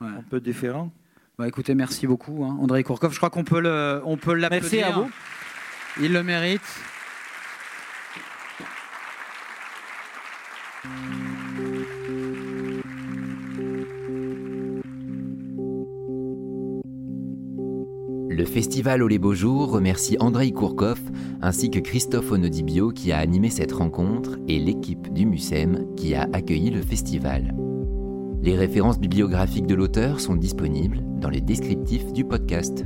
Ouais. un peu différent. Bah, écoutez, merci beaucoup, hein, André Kourkov. Je crois qu'on on peut l'applaudir. Merci à vous. Il le mérite. Le festival Au les Beaux Jours remercie Andrei Kourkov ainsi que Christophe Onodibio qui a animé cette rencontre et l'équipe du MUSEM qui a accueilli le festival. Les références bibliographiques de l'auteur sont disponibles dans le descriptif du podcast.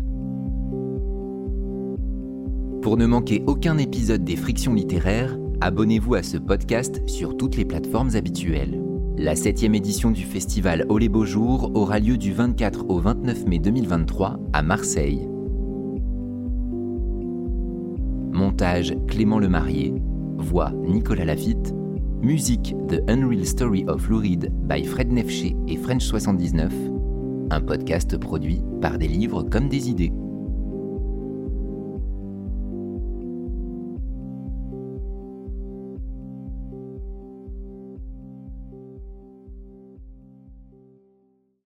Pour ne manquer aucun épisode des Frictions littéraires, abonnez-vous à ce podcast sur toutes les plateformes habituelles. La septième édition du festival Au les Beaux Jours aura lieu du 24 au 29 mai 2023 à Marseille. Montage Clément Lemarié, voix Nicolas Lafitte, musique The Unreal Story of Lou Reed by Fred Nefché et French79, un podcast produit par des livres comme des idées.